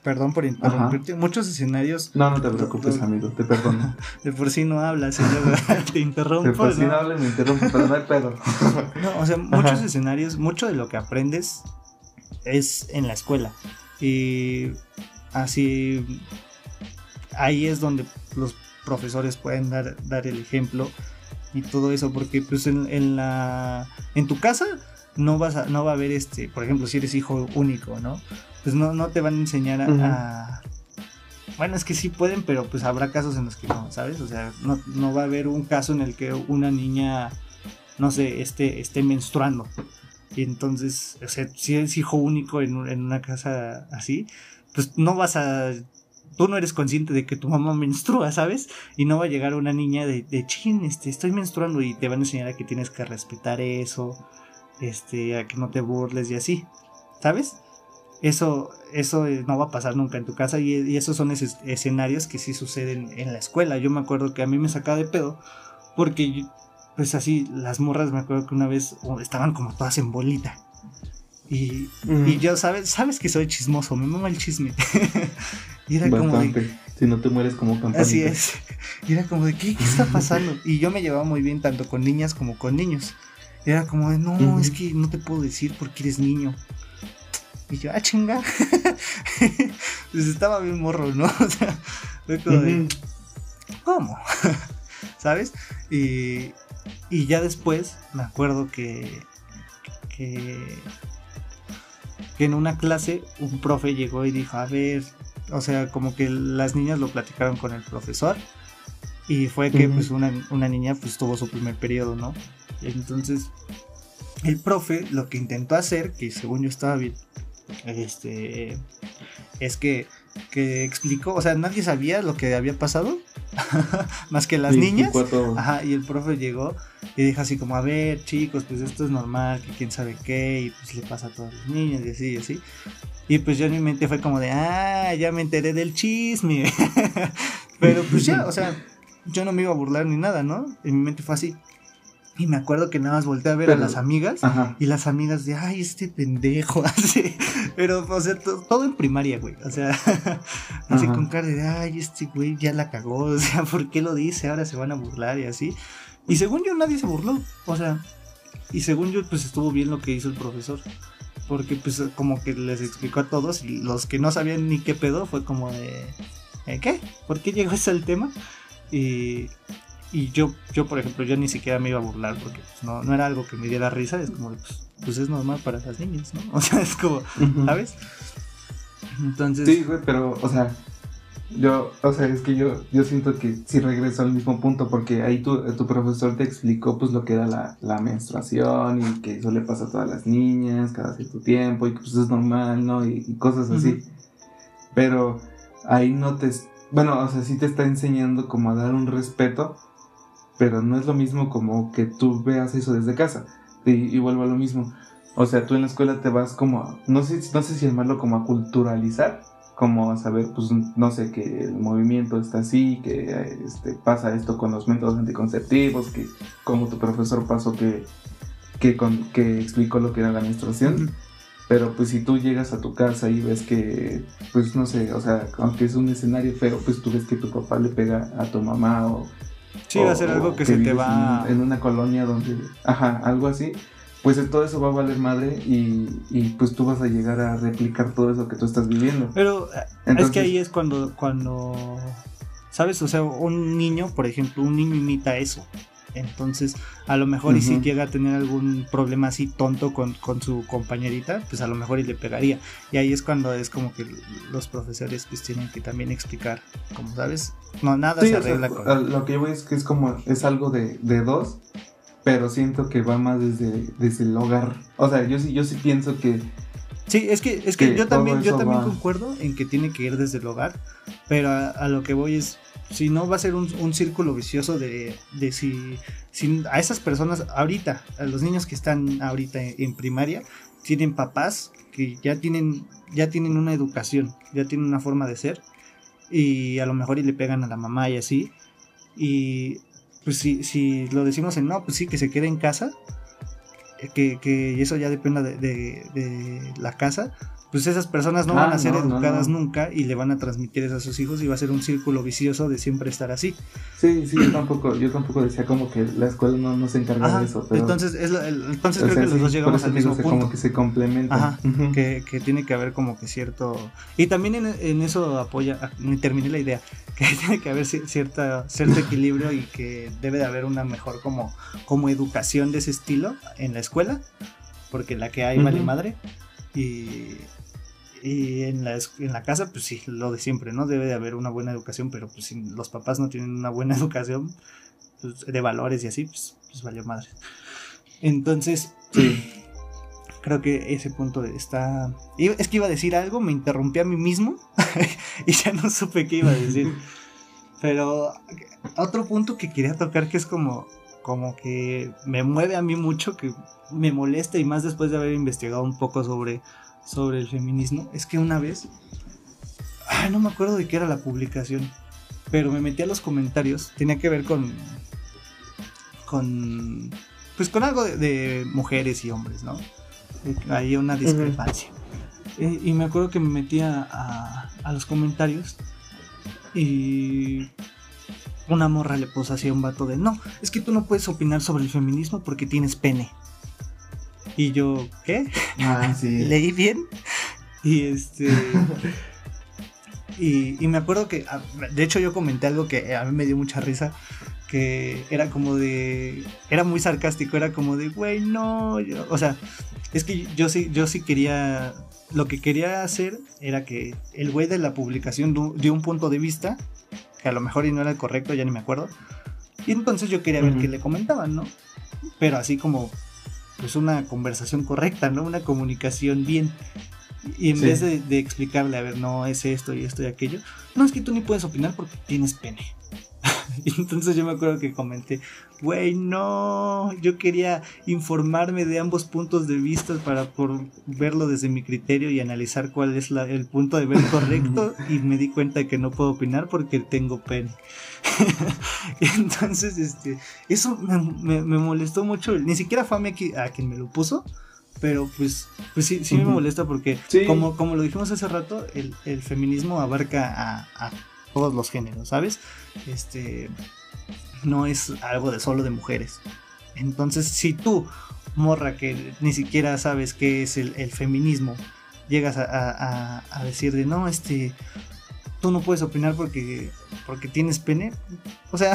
perdón por interrumpirte, muchos escenarios
No, no te preocupes, amigo, te perdono.
de por sí no hablas te
De
interrumpo.
por si
¿no?
hablo, me interrumpo, pero no hay pedo.
No, o sea, muchos
Ajá.
escenarios, mucho de lo que aprendes es en la escuela. Y así ahí es donde los profesores pueden dar, dar el ejemplo y todo eso, porque pues en, en la en tu casa no vas a, no va a haber este, por ejemplo, si eres hijo único, ¿no? Pues no, no te van a enseñar a, a- bueno, es que sí pueden, pero pues habrá casos en los que no, ¿sabes? O sea, no, no va a haber un caso en el que una niña, no sé, esté, esté menstruando. Y entonces, o sea, si eres hijo único en, en una casa así, pues no vas a... Tú no eres consciente de que tu mamá menstrua, ¿sabes? Y no va a llegar una niña de, de chin, este, estoy menstruando y te van a enseñar a que tienes que respetar eso, este, a que no te burles y así, ¿sabes? Eso, eso eh, no va a pasar nunca en tu casa y, y esos son esos escenarios que sí suceden en la escuela. Yo me acuerdo que a mí me sacaba de pedo porque, yo- pues así, las morras me acuerdo que una vez estaban como todas en bolita. Y, y yo, ¿sabes? Sabes que soy chismoso, me mama el chisme. y era como de.
Si no te mueres como campanita.
Así es. Y era como de, ¿qué, qué está pasando? Y yo me llevaba muy bien tanto con niñas como con niños. Y era como de, no, es que no te puedo decir porque eres niño. Y yo, ah, chinga. pues estaba bien morro, ¿no? O sea, fue como de. ¿cómo? ¿Sabes? Y, Y ya después me acuerdo que, que, que en una clase un profe llegó y dijo, a ver, o sea, como que las niñas lo platicaron con el profesor y fue que pues una, una, niña pues tuvo su primer periodo, ¿no? Entonces el profe lo que intentó hacer, que según yo estaba bien, este, es que, que explicó, o sea, nadie sabía lo que había pasado, más que las niñas. Ajá, y el profe llegó y dijo así como, a ver, chicos, pues esto es normal, que quién sabe qué, y pues le pasa a todas las niñas y así y así. Y pues yo en mi mente fue como de, ah, ya me enteré del chisme. Pero pues ya, o sea, yo no me iba a burlar ni nada, ¿no? En mi mente fue así. Y me acuerdo que nada más volteé a ver a las amigas y las amigas de, ay, este pendejo, así. Pero, o sea, todo en primaria, güey. O sea, así con cara de, ay, este güey ya la cagó. O sea, ¿por qué lo dice? Ahora se van a burlar y así. Y según yo, nadie se burló. O sea, y según yo, pues estuvo bien lo que hizo el profesor. Porque, pues, como que les explicó a todos y los que no sabían ni qué pedo fue como de, ¿eh, ¿qué? ¿Por qué llegó ese el tema? Y, y yo, yo, por ejemplo, yo ni siquiera me iba a burlar porque pues, no, no era algo que me diera risa, es como, pues, pues es normal para esas niñas, ¿no? O sea, es como, ¿sabes?
Entonces... Sí, güey, pero, o sea, yo, o sea, es que yo, yo siento que sí regreso al mismo punto porque ahí tu, tu profesor te explicó pues lo que era la, la, menstruación y que eso le pasa a todas las niñas cada cierto tiempo y que pues es normal, ¿no? Y, cosas así. Pero ahí no te, bueno, o sea, sí te está enseñando como a dar un respeto pero no es lo mismo como que tú veas eso desde casa. Y, vuelvo a lo mismo. O sea, tú en la escuela te vas como, no sé, no sé si llamarlo como a culturalizar, como saber, pues, no sé, que el movimiento está así, que este, pasa esto con los métodos anticonceptivos, que como tu profesor pasó que, que, con, que explicó lo que era la menstruación. Pero pues si tú llegas a tu casa y ves que, pues no sé, o sea, aunque es un escenario feo, pues tú ves que tu papá le pega a tu mamá o,
Sí, va a ser algo que, se te va.
En, una colonia donde. Ajá, algo así. Pues todo eso va a valer madre y, y, pues tú vas a llegar a replicar todo eso que tú estás viviendo.
Pero es que ahí es cuando, cuando. ¿Sabes? O sea, un niño, por ejemplo, un niño imita eso. Entonces, a lo mejor y si llega a tener algún problema así tonto con, su compañerita, pues a lo mejor y le pegaría. Y ahí es cuando es como que los profesores pues tienen que también explicar, como sabes, no, nada se arregla con...
Lo que yo veo es que es como, es algo de, dos, pero siento que va más desde, desde el hogar. O sea, yo sí, yo sí pienso que...
Sí, es que, es que, yo también, yo también concuerdo en que tiene que ir desde el hogar, pero a lo que voy es, si no va a ser un, círculo vicioso de, de si, a esas personas ahorita, a los niños que están ahorita en, primaria, tienen papás que ya tienen, ya tienen una educación, ya tienen una forma de ser y a lo mejor y le pegan a la mamá y así. Y pues si, si lo decimos en no, pues sí, que se quede en casa, que, que eso ya dependa de, de la casa, pues esas personas no van a ah, ser educadas nunca y le van a transmitir eso a sus hijos y va a ser un círculo vicioso de siempre estar así.
Sí, sí, yo tampoco, yo tampoco decía como que la escuela no, no se encarga de eso.
entonces, es entonces creo que los dos llegamos al mismo punto.
Como que se complementan.
Ajá, que, que, tiene que haber como que cierto... Y también en, en eso apoya, ah, terminé la idea, que tiene que haber cierta, cierto equilibrio y que debe de haber una mejor como, como educación de ese estilo en la escuela, porque la que hay vale madre. Y, y en la, en la casa, pues sí, lo de siempre, ¿no? Debe de haber una buena educación, pero pues si los papás no tienen una buena educación pues, de valores y así, pues, pues valió madre. Entonces, creo que ese punto está... Es que iba a decir algo, me interrumpí a mí mismo y ya no supe qué iba a decir. Pero otro punto que quería tocar que es como, como que me mueve a mí mucho, que me molesta y más después de haber investigado un poco sobre sobre el feminismo es que una vez, no me acuerdo de qué era la publicación, pero me metí a los comentarios, tenía que ver con, con, pues con algo de, mujeres y hombres, ¿no? Hay una discrepancia. y me acuerdo que me metía a, a los comentarios y una morra le puso así a un vato de, no, es que tú no puedes opinar sobre el feminismo porque tienes pene. Y yo, ¿qué?
Ah, sí.
Leí bien. Y este. y, me acuerdo que, ah, de hecho, yo comenté algo que a mí me dio mucha risa. que era como de, era muy sarcástico, era como de, güey, no, o sea, es que yo sí, yo sí quería, lo que quería hacer era que el güey de la publicación dio un punto de vista, que a lo mejor y no era el correcto, ya ni me acuerdo, y entonces yo quería ver qué le comentaban, ¿no? Pero así como, pues una conversación correcta, ¿no? Una comunicación bien. Y en vez de, de, explicarle, a ver, no, es esto y esto y aquello, no es que tú ni puedes opinar porque tienes pene. y entonces yo me acuerdo que comenté, güey, no, yo quería informarme de ambos puntos de vista para por verlo desde mi criterio y analizar cuál es la, el punto de ver correcto y me di cuenta de que no puedo opinar porque tengo pene. entonces, este, eso me, molestó mucho, ni siquiera fue a, mí a quien me lo puso, pero pues, pues sí, sí me molesta porque como, como lo dijimos hace rato, el, el feminismo abarca a, a, todos los géneros, ¿sabes? Este no es algo de solo de mujeres. Entonces, si tú, morra, que ni siquiera sabes qué es el, feminismo, llegas a, a, decir de no, este, tú no puedes opinar porque, porque tienes pene, o sea,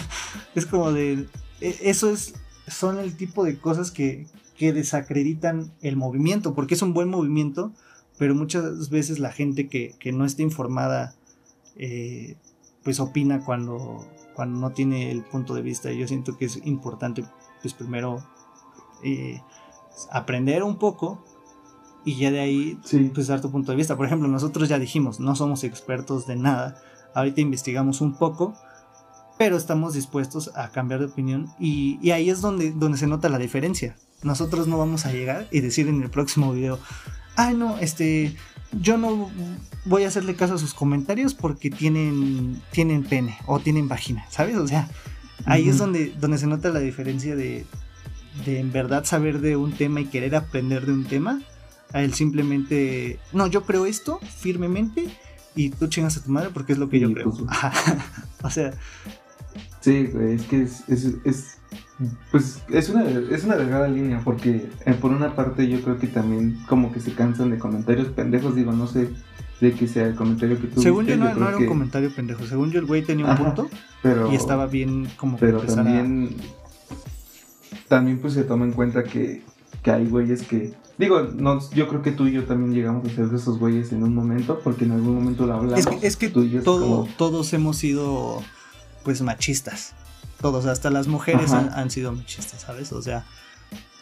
es como de, e, eso es, son el tipo de cosas que, que desacreditan el movimiento, porque es un buen movimiento, pero muchas veces la gente que, que no está informada eh, pues opina cuando, cuando no tiene el punto de vista. Y yo siento que es importante, pues primero eh, aprender un poco y ya de ahí pues dar tu punto de vista. Por ejemplo, nosotros ya dijimos, no somos expertos de nada. Ahorita investigamos un poco, pero estamos dispuestos a cambiar de opinión y, y ahí es donde, donde se nota la diferencia. Nosotros no vamos a llegar y decir en el próximo video, ay no, este, yo no voy a hacerle caso a sus comentarios porque tienen, tienen pene o tienen vagina, ¿sabes? O sea, ahí es donde, donde se nota la diferencia de, de en verdad saber de un tema y querer aprender de un tema, a el simplemente, no, yo creo esto firmemente y tú chingas a tu madre porque es lo que yo creo. Pues, o sea.
Sí, es que es, es pues es una, es una delgada línea porque eh, por una parte yo creo que también como que se cansan de comentarios pendejos, digo, no sé de que sea el comentario que tú
Según yo no, era un comentario pendejo, según yo el güey tenía un punto pero, y estaba bien como
Pero también, también pues se toma en cuenta que, que hay güeyes que... Digo, no, yo creo que tú y yo también llegamos a ser de esos güeyes en un momento porque en algún momento lo hablamos.
Es que, es que todos hemos sido pues machistas todos, hasta las mujeres han, sido machistas, ¿sabes? O sea,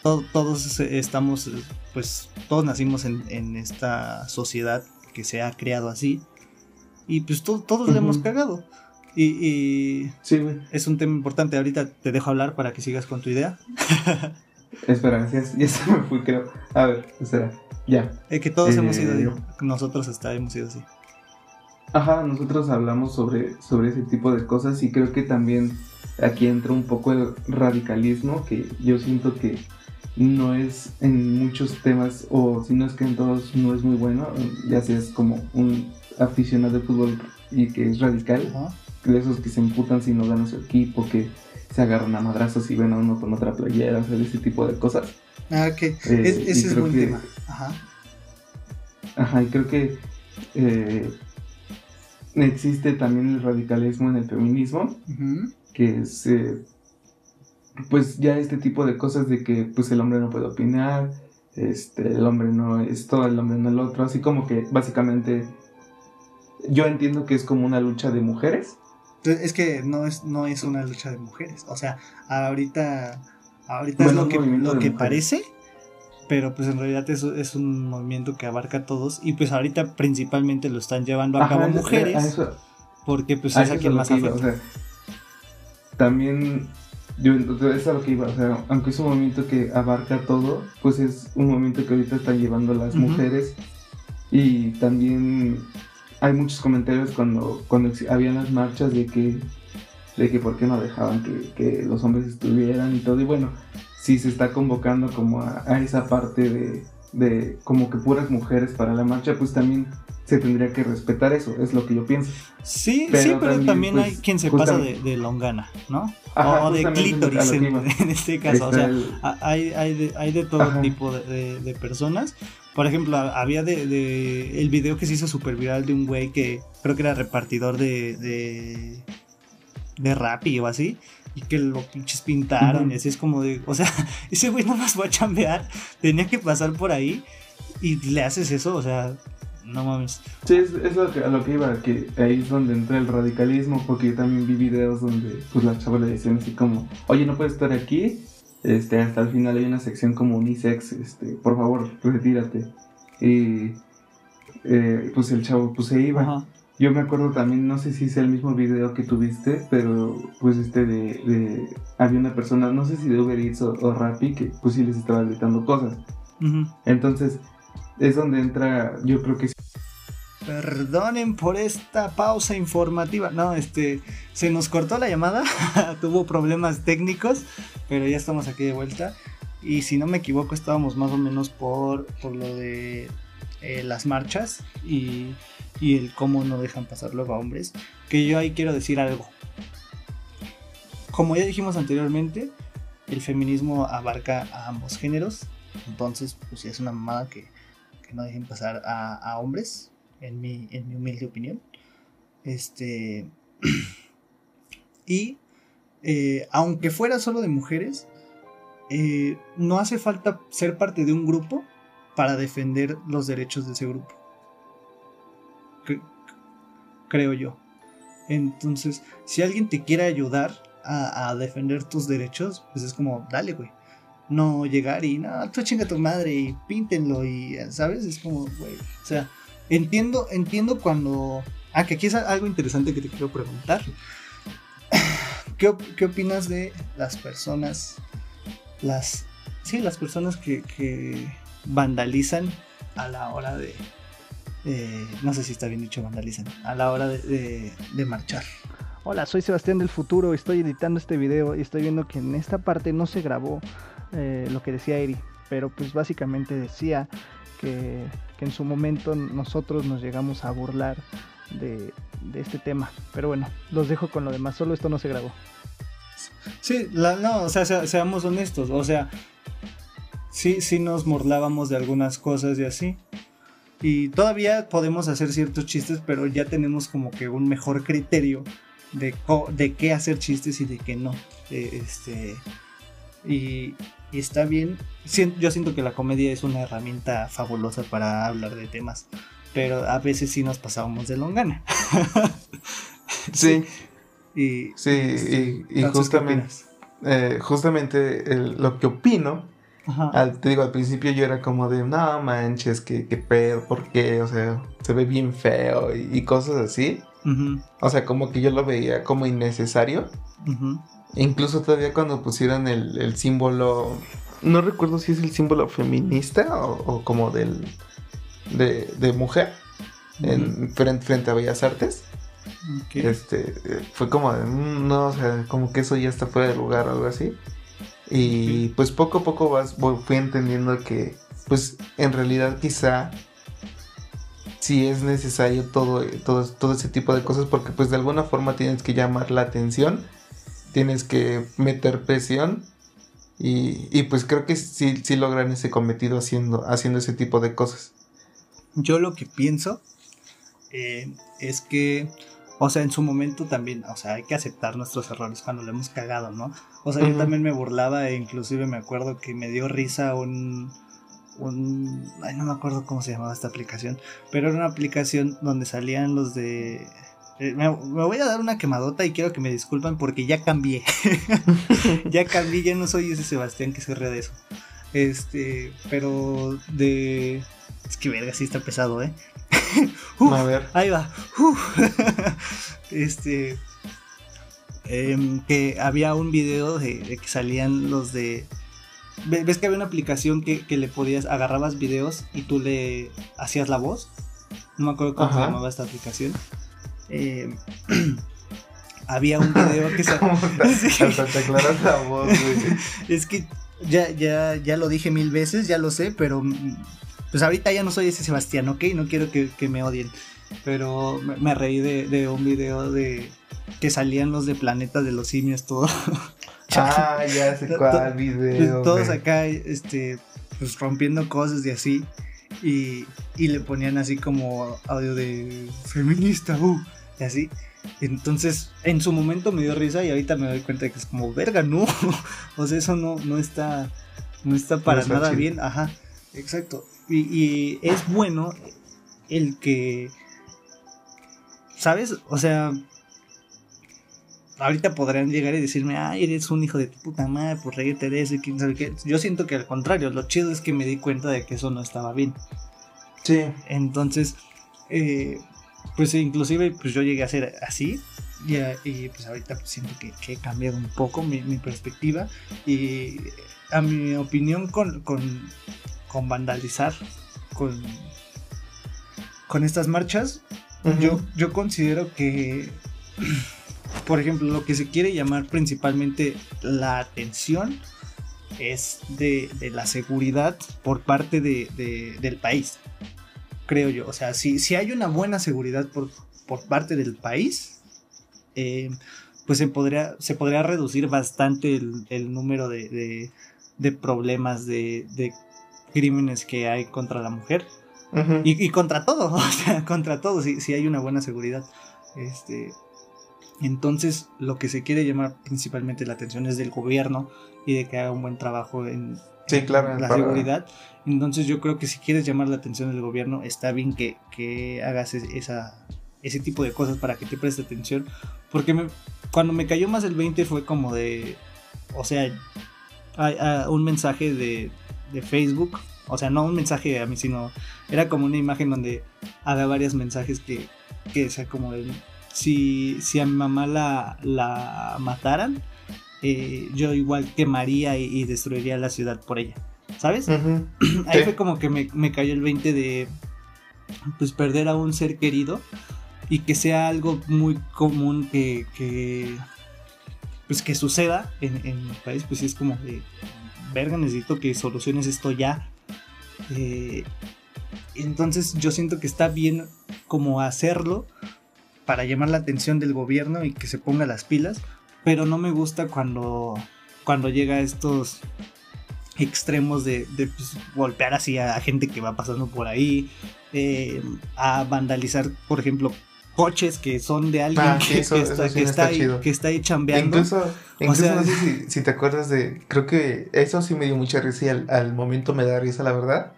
todos estamos, pues, todos nacimos en, esta sociedad que se ha creado así y pues todos le hemos cagado. Y,
sí,
es un tema importante. Ahorita te dejo hablar para que sigas con tu idea.
espera, ya, ya se me fui, creo. A ver, espera, ya.
Es que todos hemos sido eh, nosotros hasta hemos sido así.
Ajá, nosotros hablamos sobre, sobre ese tipo de cosas y creo que también aquí entra un poco el radicalismo que yo siento que no es en muchos temas o si no es que en todos no es muy bueno, ya seas como un aficionado de fútbol y que es radical, de esos que se emputan si no ganan su equipo, que se agarran a madrazos y ven a uno con otra playera, o sea, ese tipo de cosas.
Ah, ok. Eh, ese es buen tema. Ajá.
Ajá, y creo que eh, existe también el radicalismo en el feminismo, que es eh, pues ya este tipo de cosas de que pues el hombre no puede opinar, este, el hombre no es todo, el hombre no el otro, así como que básicamente yo entiendo que es como una lucha de mujeres.
Es que no es, no es una lucha de mujeres, o sea, ahorita, ahorita es lo que, lo que parece, pero pues en realidad es, es un movimiento que abarca a todos y pues ahorita principalmente lo están llevando a cabo mujeres, porque pues es a quien más afecta.
también yo es a lo que iba, o sea, aunque es un movimiento que abarca todo, pues es un movimiento que ahorita están llevando las mujeres y también hay muchos comentarios cuando, cuando habían las marchas de que de que por qué no dejaban que, que los hombres estuvieran y todo y bueno, sí se está convocando como a esa parte de, de como que puras mujeres para la marcha, pues también se tendría que respetar eso, es lo que yo pienso.
Sí, sí, pero también, hay pues, quien se pasa de, longana, ¿no? o de clítoris en, este caso, o sea, hay, hay, de, hay de todo tipo de, personas. Por ejemplo, había de, el video que se hizo súper viral de un güey que creo que era repartidor de, de Rappi o así, y que lo pinches pintaron, y así es como de, o sea, ese güey no más va a chambear, tenía que pasar por ahí, y le haces eso, o sea, no mames.
Sí, es, es lo que, a lo que iba, que ahí es donde entra el radicalismo, porque yo también vi videos donde pues las chavas le decían así como, oye, no puedes estar aquí, este, hasta el final hay una sección como unisex, este, por favor, retírate. Y eh, pues el chavo pues se iba.
Ajá.
Yo me acuerdo también, no sé si es el mismo video que tuviste, pero pues este de, de- había una persona, no sé si de Uber Eats o, o Rappi, que pues sí les estaba gritando cosas. Entonces, es donde entra, yo creo que
Perdonen por esta pausa informativa. No, este, se nos cortó la llamada, tuvo problemas técnicos, pero ya estamos aquí de vuelta. Y si no me equivoco, estábamos más o menos por, por lo de eh, las marchas y, y el cómo no dejan pasar luego a hombres. Que yo ahí quiero decir algo. Como ya dijimos anteriormente, el feminismo abarca a ambos géneros. Entonces, pues es una mamada que, que no dejen pasar a hombres, en mi, en mi humilde opinión. Este. y eh, aunque fuera solo de mujeres, eh, no hace falta ser parte de un grupo para defender los derechos de ese grupo. Cre- creo yo. Entonces, si alguien te quiere ayudar a, a defender tus derechos, pues es como, dale, güey. No llegar y, no, tú chinga tu madre y píntenlo y, ¿sabes? Es como, güey. O sea, entiendo, entiendo cuando... Ah, que aquí es algo interesante que te quiero preguntar. ¿Qué, qué opinas de las personas, las... Sí, las personas que, que vandalizan a la hora de... eh, no sé si está bien dicho vandalizan, a la hora de, de- de marchar.
Hola, soy Sebastián del futuro, estoy editando este video y estoy viendo que en esta parte no se grabó eh, lo que decía Eri, pero pues básicamente decía que, en su momento nosotros nos llegamos a burlar de, este tema. Pero bueno, los dejo con lo demás, solo esto no se grabó.
Sí, no, o sea, sea- seamos honestos, o sea, sí, sí nos morlábamos de algunas cosas y así. Y todavía podemos hacer ciertos chistes, pero ya tenemos como que un mejor criterio de, de qué hacer chistes y de qué no. Eh, este, y, y está bien. Yo siento que la comedia es una herramienta fabulosa para hablar de temas, pero a veces sí nos pasábamos de longana.
sí,
Y,
Sí, y- y
entonces, ¿qué
justamente- eh, justamente el- lo que opino, al- te digo, al principio yo era como de, no manches, que qué pedo, ¿por qué? O sea, se ve bien feo y, y cosas así. O sea, como que yo lo veía como innecesario. Incluso todavía cuando pusieron el, el símbolo, no recuerdo si es el símbolo feminista o, o como del de, de mujer en, frente, frente a Bellas Artes. Este, fue como de, "Mm, no, o sea, como que eso ya está fuera de lugar o algo así. Y pues poco a poco vas, fui entendiendo que, pues en realidad quizá sí es necesario todo, todo, todo ese tipo de cosas porque pues de alguna forma tienes que llamar la atención, tienes que meter presión y, y pues creo que sí, sí logran ese cometido haciendo, haciendo ese tipo de cosas.
Yo lo que pienso eh, es que, o sea, en su momento también, o sea, hay que aceptar nuestros errores cuando lo hemos cagado, ¿no? O sea, yo también me burlaba e inclusive me acuerdo que me dio risa un, un, ay, no me acuerdo cómo se llamaba esta aplicación, pero era una aplicación donde salían los de... eh, Me, me voy a dar una quemadota y quiero que me disculpen porque ya cambié. ya cambié, ya no soy ese Sebastián que se ríe de eso. Este, pero de. Es que verga, sí está pesado, ¿eh? Uf,
A ver.
ahí va. Este. em, que había un video de, de que salían los de. ve- ¿Ves que había una aplicación que, que le podías. agarrabas videos y tú le hacías la voz? No me acuerdo cómo se llamaba esta aplicación. Em, había un video que sa-
¿Cómo te-
Sí.
hasta te aclaras la voz, güey.
Es que ya, ya, ya lo dije mil veces, ya lo sé, pero mm, pues ahorita ya no soy ese Sebastián, ¿ok? No quiero que, que me odien. Pero me, me reí de, de un video de que salían los de Planeta de los Simios, todo.
Ah, ya sé cuál video.
todos acá, este, pues rompiendo cosas y así. Y, y le ponían así como audio de feminista, uh, y así. Entonces, en su momento me dio risa y ahorita me doy cuenta de que es como, verga, no. o sea, eso no, no está, no está para nada bien. Ajá, exacto. Y, y, es bueno el que, ¿sabes? O sea, ahorita podrían llegar y decirme, ay, eres un hijo de tu puta madre por reírte de eso y quién sabe qué. Yo siento que al contrario, lo chido es que me di cuenta de que eso no estaba bien.
Sí.
Entonces, eh, pues inclusive pues yo llegué a ser así y, y pues ahorita pues siento que, que, he cambiado un poco mi, mi, perspectiva y a mi opinión con, con, con vandalizar, con, con estas marchas, uh -huh. yo, yo considero que por ejemplo, lo que se quiere llamar principalmente la atención es de, de la seguridad por parte de, de, del país, creo yo. O sea, si, si hay una buena seguridad por, por parte del país, eh, pues se podría, se podría reducir bastante el, el número de, problemas de, crímenes que hay contra la mujer. Uh -huh. y, y, contra todo, o sea, contra todo, si, si hay una buena seguridad. Este, entonces, lo que se quiere llamar principalmente la atención es del gobierno y de que haga un buen trabajo en,
sí, claro,
en la
para...
seguridad. Entonces, yo creo que si quieres llamar la atención del gobierno, está bien que, que hagas esa, ese tipo de cosas para que te preste atención. Porque me, cuando me cayó más el 20 fue como de. O sea, un mensaje de, de Facebook. O sea, no un mensaje a mí, sino era como una imagen donde había varios mensajes que, que sea como el si, si a mi mamá la, la mataran, eh, yo igual quemaría y, y, destruiría la ciudad por ella. ¿Sabes? Uh -huh. Ahí sí. fue como que me, me, cayó el 20 de pues perder a un ser querido y que sea algo muy común que, que pues que suceda en, en el país, pues es como de verga, necesito que soluciones esto ya. Eh, entonces yo siento que está bien como hacerlo para llamar la atención del gobierno y que se ponga las pilas, pero no me gusta cuando, cuando llega a estos extremos de, de pues, golpear así a, gente que va pasando por ahí, eh, a vandalizar, por ejemplo, coches que son de alguien
ah,
que,
eso,
que, está,
sí
que, está
está
ahí, que, está ahí, chambeando.
Incluso, incluso o sea, no sé si, si, te acuerdas de, creo que eso sí me dio mucha risa y al, al momento me da risa, la verdad.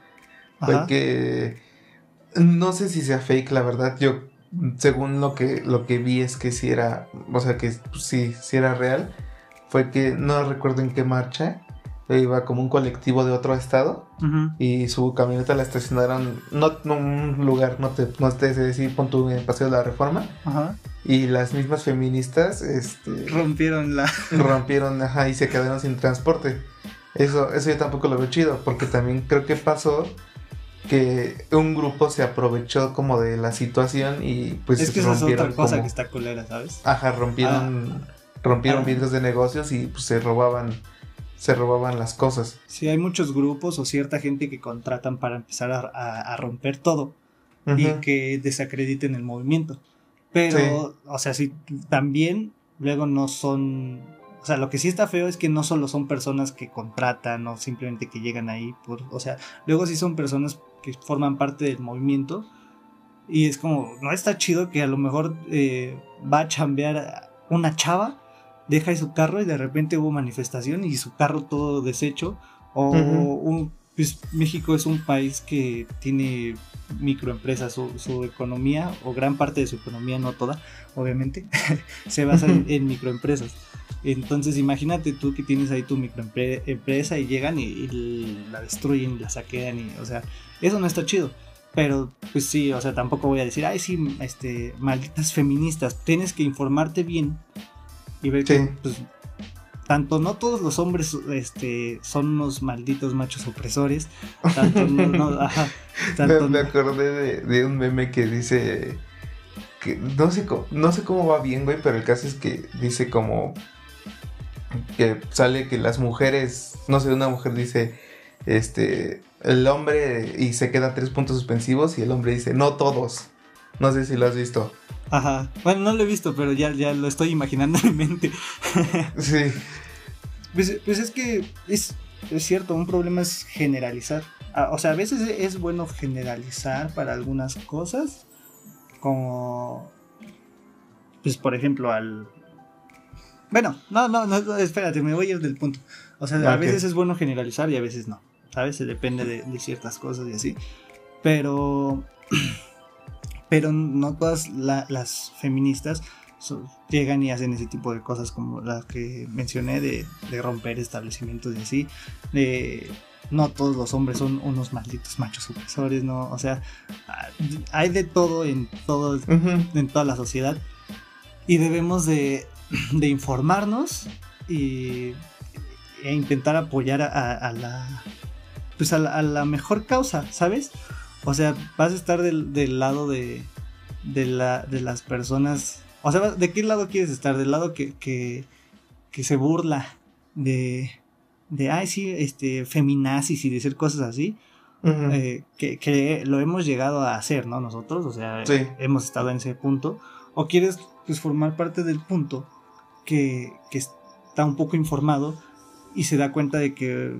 Porque no sé si sea fake, la verdad. Yo según lo que, lo que vi es que si era, o sea que sí, sí era real, fue que no recuerdo en qué marcha, iba como un colectivo de otro estado uh -huh. y su camioneta la estacionaron, no en un lugar, no te, no te sé decir, pon tu en Paseo de la Reforma, uh -huh. y las mismas feministas este,
rompieron la...
rompieron, ajá, y se quedaron sin transporte. Eso, eso yo tampoco lo veo chido, porque también creo que pasó que un grupo se aprovechó como de la situación y pues
es que rompieron esa es otra cosa como... que está culera, ¿sabes?
Ajá, rompieron ah. rompieron ah. vidrios de negocios y pues se robaban se robaban las cosas.
Sí, hay muchos grupos o cierta gente que contratan para empezar a, a, a romper todo uh -huh. y que desacrediten el movimiento. Pero, sí. o sea, sí, también luego no son o sea, lo que sí está feo es que no solo son personas que contratan o simplemente que llegan ahí por, o sea, luego sí son personas que forman parte del movimiento y es como, no está chido que a lo mejor eh, va a chambear una chava, deja ahí su carro y de repente hubo manifestación y su carro todo deshecho o uh -huh. un, pues México es un país que tiene microempresas, su, su, economía o gran parte de su economía, no toda, obviamente, se basa en, en microempresas. Entonces imagínate tú que tienes ahí tu microempresa y llegan y, y, la destruyen, la saquean y, o sea, eso no está chido. Pero pues sí, o sea, tampoco voy a decir, ay sí, este, malditas feministas, tienes que informarte bien y ver sí. que pues, tanto no todos los hombres este, son unos malditos machos opresores, tanto no, no ajá,
tanto me, me acordé de, de un meme que dice que no sé no sé cómo va bien, güey, pero el caso es que dice como que sale que las mujeres, no sé, una mujer dice, este, el hombre y se quedan tres puntos suspensivos y el hombre dice, no todos. No sé si lo has visto.
Ajá. Bueno, no lo he visto, pero ya, ya lo estoy imaginando en mi mente.
sí.
Pues, pues, es que es, es, cierto, un problema es generalizar. Ah, o sea, a veces es bueno generalizar para algunas cosas, como pues por ejemplo, al... Bueno, no, no, no, espérate, me voy a ir del punto. O sea, a veces es bueno generalizar y a veces no, ¿sabes? Se depende de, ciertas cosas y así. Pero... pero no todas las feministas llegan y hacen ese tipo de cosas como las que mencioné de, de romper establecimientos y así. De, no todos los hombres son unos malditos machos opresores, ¿no? O sea, hay de todo en, todo, en toda la sociedad y debemos de, de informarnos y, e intentar apoyar a, la pues a la, mejor causa, ¿sabes? O sea, vas a estar del, del lado de, de, la, de las personas. O sea, ¿de qué lado quieres estar? Del lado que, que, que se burla de, de, ay, sí, este, feminazis y decir cosas así, eh, que, lo hemos llegado a hacer, ¿no? Nosotros, o sea, hemos estado en ese punto, o quieres, pues, formar parte del punto que, que está un poco informado y se da cuenta de que,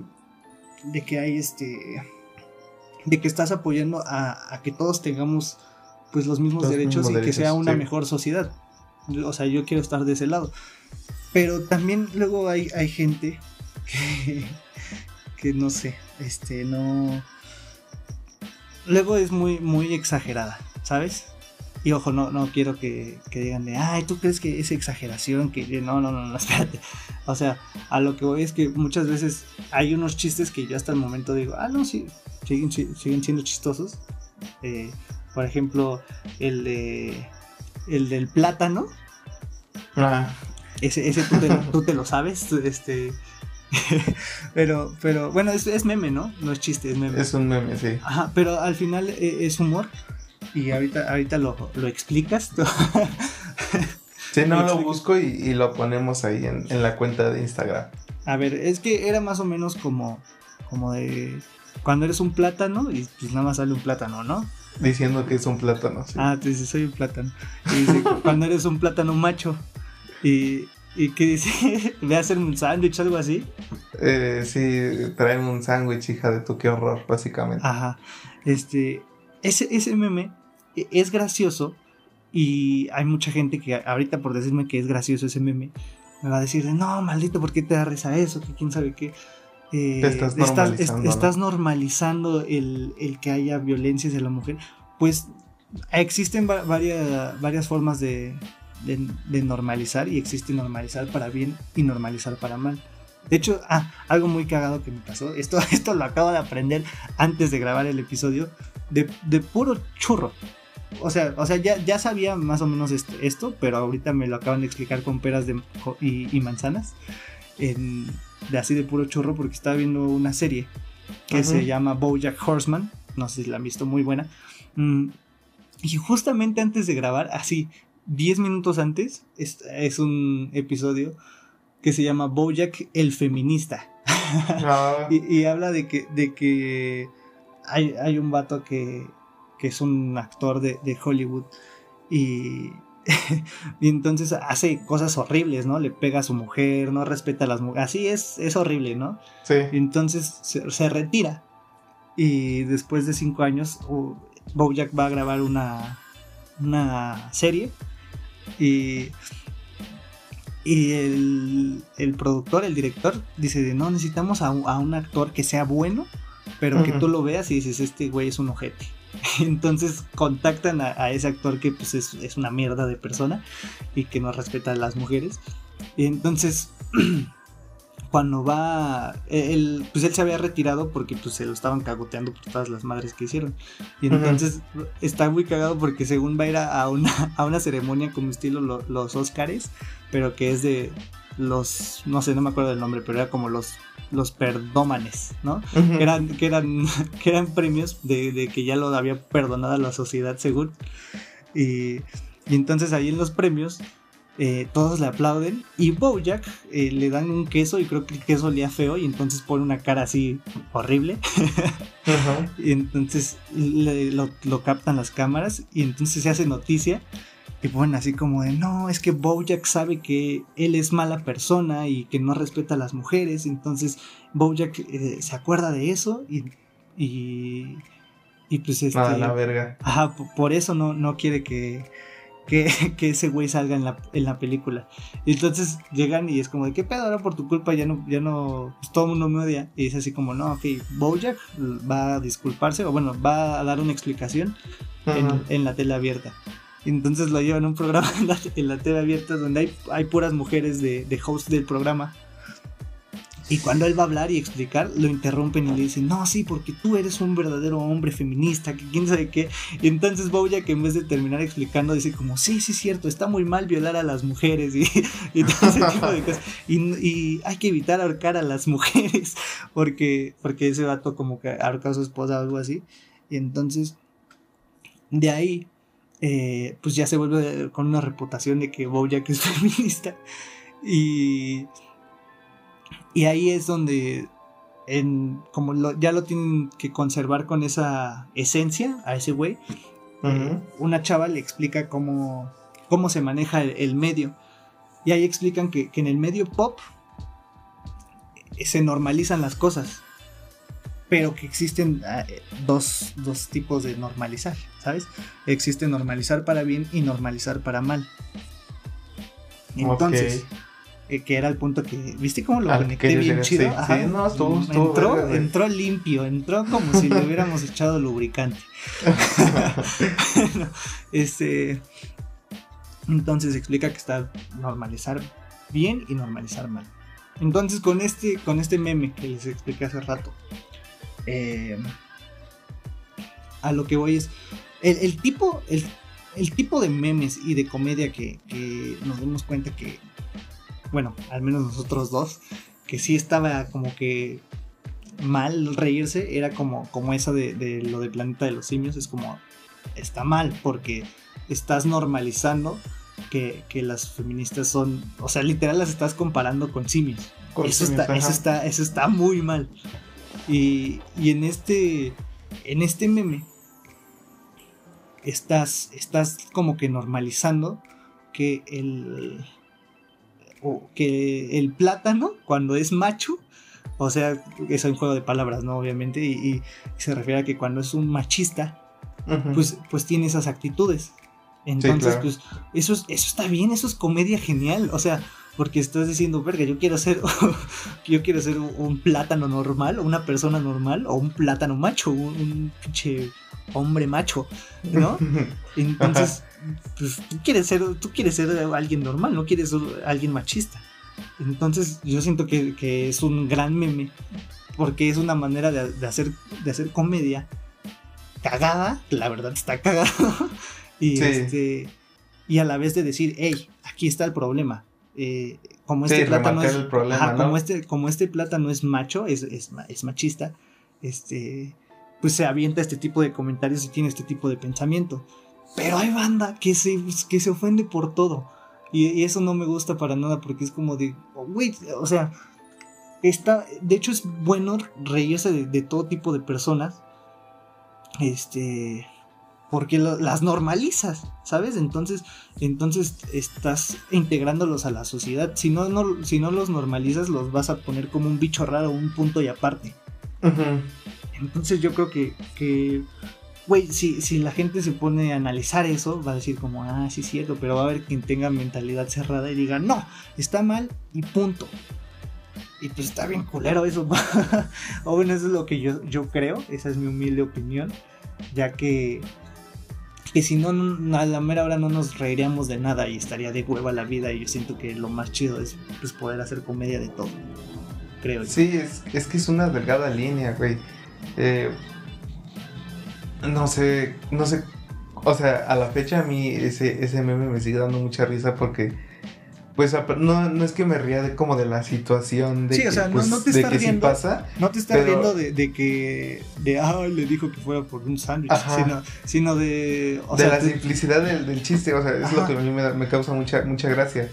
de que hay este, de que estás apoyando a, que todos tengamos, pues, los mismos derechos y que sea una mejor sociedad. O sea, yo quiero estar de ese lado. Pero también luego hay, hay gente que, no sé, este, no... Luego es muy, muy exagerada, ¿sabes? Y ojo, no, no quiero que, digan de, ay, ¿tú crees que es exageración? Que no, no, no, no, espérate. O sea, a lo que voy es que muchas veces hay unos chistes que yo hasta el momento digo, ah, no, sí, siguen, siguen siendo chistosos. Eh, por ejemplo, el de el del plátano. Ah. Ese, ese tú, te, tú te lo sabes, este pero, pero, bueno, es, es, meme, ¿no? No es chiste, es meme.
Es un meme, sí.
Ajá, pero al final eh, es humor. Y ahorita, ahorita lo, lo explicas.
sí, no, lo, busco y, lo ponemos ahí en, en, la cuenta de Instagram.
A ver, es que era más o menos como, como de cuando eres un plátano y pues nada más sale un plátano, ¿no?
Diciendo que es un plátano, sí.
Ah, tú dices, soy un plátano. Y dice, cuando eres un plátano macho. Y, ¿Y qué dice? ¿Ve a hacer un sándwich algo así?
Eh, sí, traen un sándwich, hija de tu, qué horror, básicamente.
Ajá. Este, ese, ese meme es gracioso y hay mucha gente que ahorita por decirme que es gracioso ese meme, me va a decir, no, maldito, ¿por qué te da risa eso? Que quién sabe qué.
Eh, estás normalizando,
estás, normalizando el, el, que haya violencia hacia la mujer. Pues existen varias, varias formas de, de, normalizar y existe normalizar para bien y normalizar para mal. De hecho, ah, algo muy cagado que me pasó, esto, esto lo acabo de aprender antes de grabar el episodio, de, puro churro. O sea, o sea ya, ya sabía más o menos esto, pero ahorita me lo acaban de explicar con peras de, y, manzanas, de así de puro churro, porque estaba viendo una serie que se llama Bojack Horseman, no sé si la han visto, muy buena. Mm, y justamente antes de grabar, así, 10 minutos antes es, un episodio que se llama Bojack el feminista. Ah. y, habla de que, de que hay, un vato que, que, es un actor de, Hollywood y, y, entonces hace cosas horribles, ¿no? Le pega a su mujer, no respeta a las mujeres. Así es, es horrible, ¿no?
Sí.
Y entonces se, retira. Y después de cinco años, uh, Bojack va a grabar una, una serie y, y el, productor, el director, dice, no, necesitamos a un, actor que sea bueno, pero que tú lo veas y dices, este güey es un ojete. Entonces contactan a, ese actor que pues es, es, una mierda de persona y que no respeta a las mujeres. Y entonces cuando va, él, pues él se había retirado porque pues se lo estaban cagoteando por todas las madres que hicieron. Y entonces está muy cagado porque según va a ir a una, a una ceremonia como estilo los Óscares, pero que es de los, no sé, no me acuerdo del nombre, pero era como los, los perdómanes, ¿no? que, eran, que, eran, que eran premios de, de, que ya lo había perdonado la sociedad según. Y, y entonces ahí en los premios eh, todos le aplauden y Bojack eh, le dan un queso y creo que el queso olía feo y entonces pone una cara así horrible y entonces lo, captan las cámaras y entonces se hace noticia y ponen así como de no, es que Bojack sabe que él es mala persona y que no respeta a las mujeres entonces Bojack eh, se acuerda de eso y, y, pues este...
Ah, la verga.
Ajá, por eso no, no quiere que que, que ese güey salga en la, en la película. Y entonces llegan y es como de qué pedo, ahora por tu culpa ya no, ya no, pues todo el mundo me odia. Y es así como, no, ok, Bojack va a disculparse, o bueno, va a dar una explicación en, en la tele abierta. Entonces lo llevan a un programa en la, en tele abierta donde hay, hay puras mujeres de, de host del programa. Y cuando él va a hablar y explicar, lo interrumpen y le dicen, no, sí, porque tú eres un verdadero hombre feminista, que quién sabe qué. Y entonces Bojack en vez de terminar explicando dice como, sí, sí es cierto, está muy mal violar a las mujeres y, y todo ese tipo de cosas. Y, hay que evitar ahorcar a las mujeres porque, porque ese vato como que ahorcó a su esposa o algo así. Y entonces, de ahí, eh, pues ya se vuelve con una reputación de que Bojack es feminista. Y, y ahí es donde, en, como lo- ya lo tienen que conservar con esa esencia a ese güey,
Ujú.
una chava le explica cómo, cómo se maneja el, el medio. Y ahí explican que, que en el medio pop eh, se normalizan las cosas. Pero que existen ah, eh, dos, dos tipos de normalizar, ¿sabes? Existe normalizar para bien y normalizar para mal. Entonces, eh, que era el punto que, ¿viste cómo lo
Al
conecté bien chido?
sí, sí, no, estuvo
entró, limpio, entró como si le hubiéramos echado lubricante. No, este, entonces explica que está normalizar bien y normalizar mal. Entonces con este, con este meme que les expliqué hace rato, eh, a lo que voy es el, el tipo, el, el tipo de memes y de comedia que, que nos damos cuenta que, bueno, al menos nosotros dos, que sí estaba como que mal reírse, era como, como esa de, de lo de Planeta de los Simios, es como, está mal porque estás normalizando que, que las feministas son, o sea, literal las estás comparando con simios.
Con
eso,
simios,
está, eso, está, eso está muy mal. Y, y en este, en este meme, estás, estás como que normalizando que el, o que el plátano, cuando es macho, o sea, es un juego de palabras, ¿no? Obviamente, y, y se refiere a que cuando es un machista, pues, pues tiene esas actitudes. Entonces,
claro.
pues, eso, es- eso está bien, eso es comedia genial. O sea, porque estás diciendo, verga, yo quiero ser, yo quiero ser un, plátano normal, o una persona normal, o un plátano macho, un, pinche hombre macho, ¿no? Entonces, pues, tú quieres ser, tú quieres ser alguien normal, no quieres ser alguien machista. Entonces, yo siento que, que es un gran meme, porque es una manera de, de hacer, de hacer comedia cagada, la verdad está cagado, y
Sí.
este y a la vez de decir, hey, aquí está el problema. Eh, como
Sí,
este plátano es,
problema,
ajá,
¿no?
como este, como este plátano es macho, es, es, es machista, este, pues se avienta este tipo de comentarios y tiene este tipo de pensamiento. Pero hay banda que se, que se ofende por todo. Y, y eso no me gusta para nada porque es como de, güey, o sea, está, de hecho es bueno reírse de, de todo tipo de personas. Este, porque lo- las normalizas, ¿sabes? Entonces, entonces estás integrándolos a la sociedad. Si no, no, si no los normalizas, los vas a poner como un bicho raro, un punto y aparte. Entonces yo creo que, que güey, si, si la gente se pone a analizar eso, va a decir como, ah, sí es cierto, pero va a haber quien tenga mentalidad cerrada y diga, no, está mal y punto. Y pues está bien culero eso. o bueno, eso es lo que yo, yo creo, esa es mi humilde opinión, ya que, que si no, a la mera hora no nos reiríamos de nada y estaría de hueva la vida y yo siento que lo más chido es pues, poder hacer comedia de todo, creo.
Sí, es, es que es una delgada línea, güey. Eh, no sé, no sé. O sea, a la fecha a mí ese, ese meme me sigue dando mucha risa porque, pues, no, no es que me ría de como de la situación de
Sí, o
que,
sea, no-
pues,
no te
de
está
que sí
riendo.
pasa.
No te estás
Pero-
riendo de, de que. de ah, le dijo que fuera por un sándwich. Sino, sino de. O
de
sea,
la simplicidad del, del chiste, o sea, es lo que a mí me, me causa mucha, mucha gracia.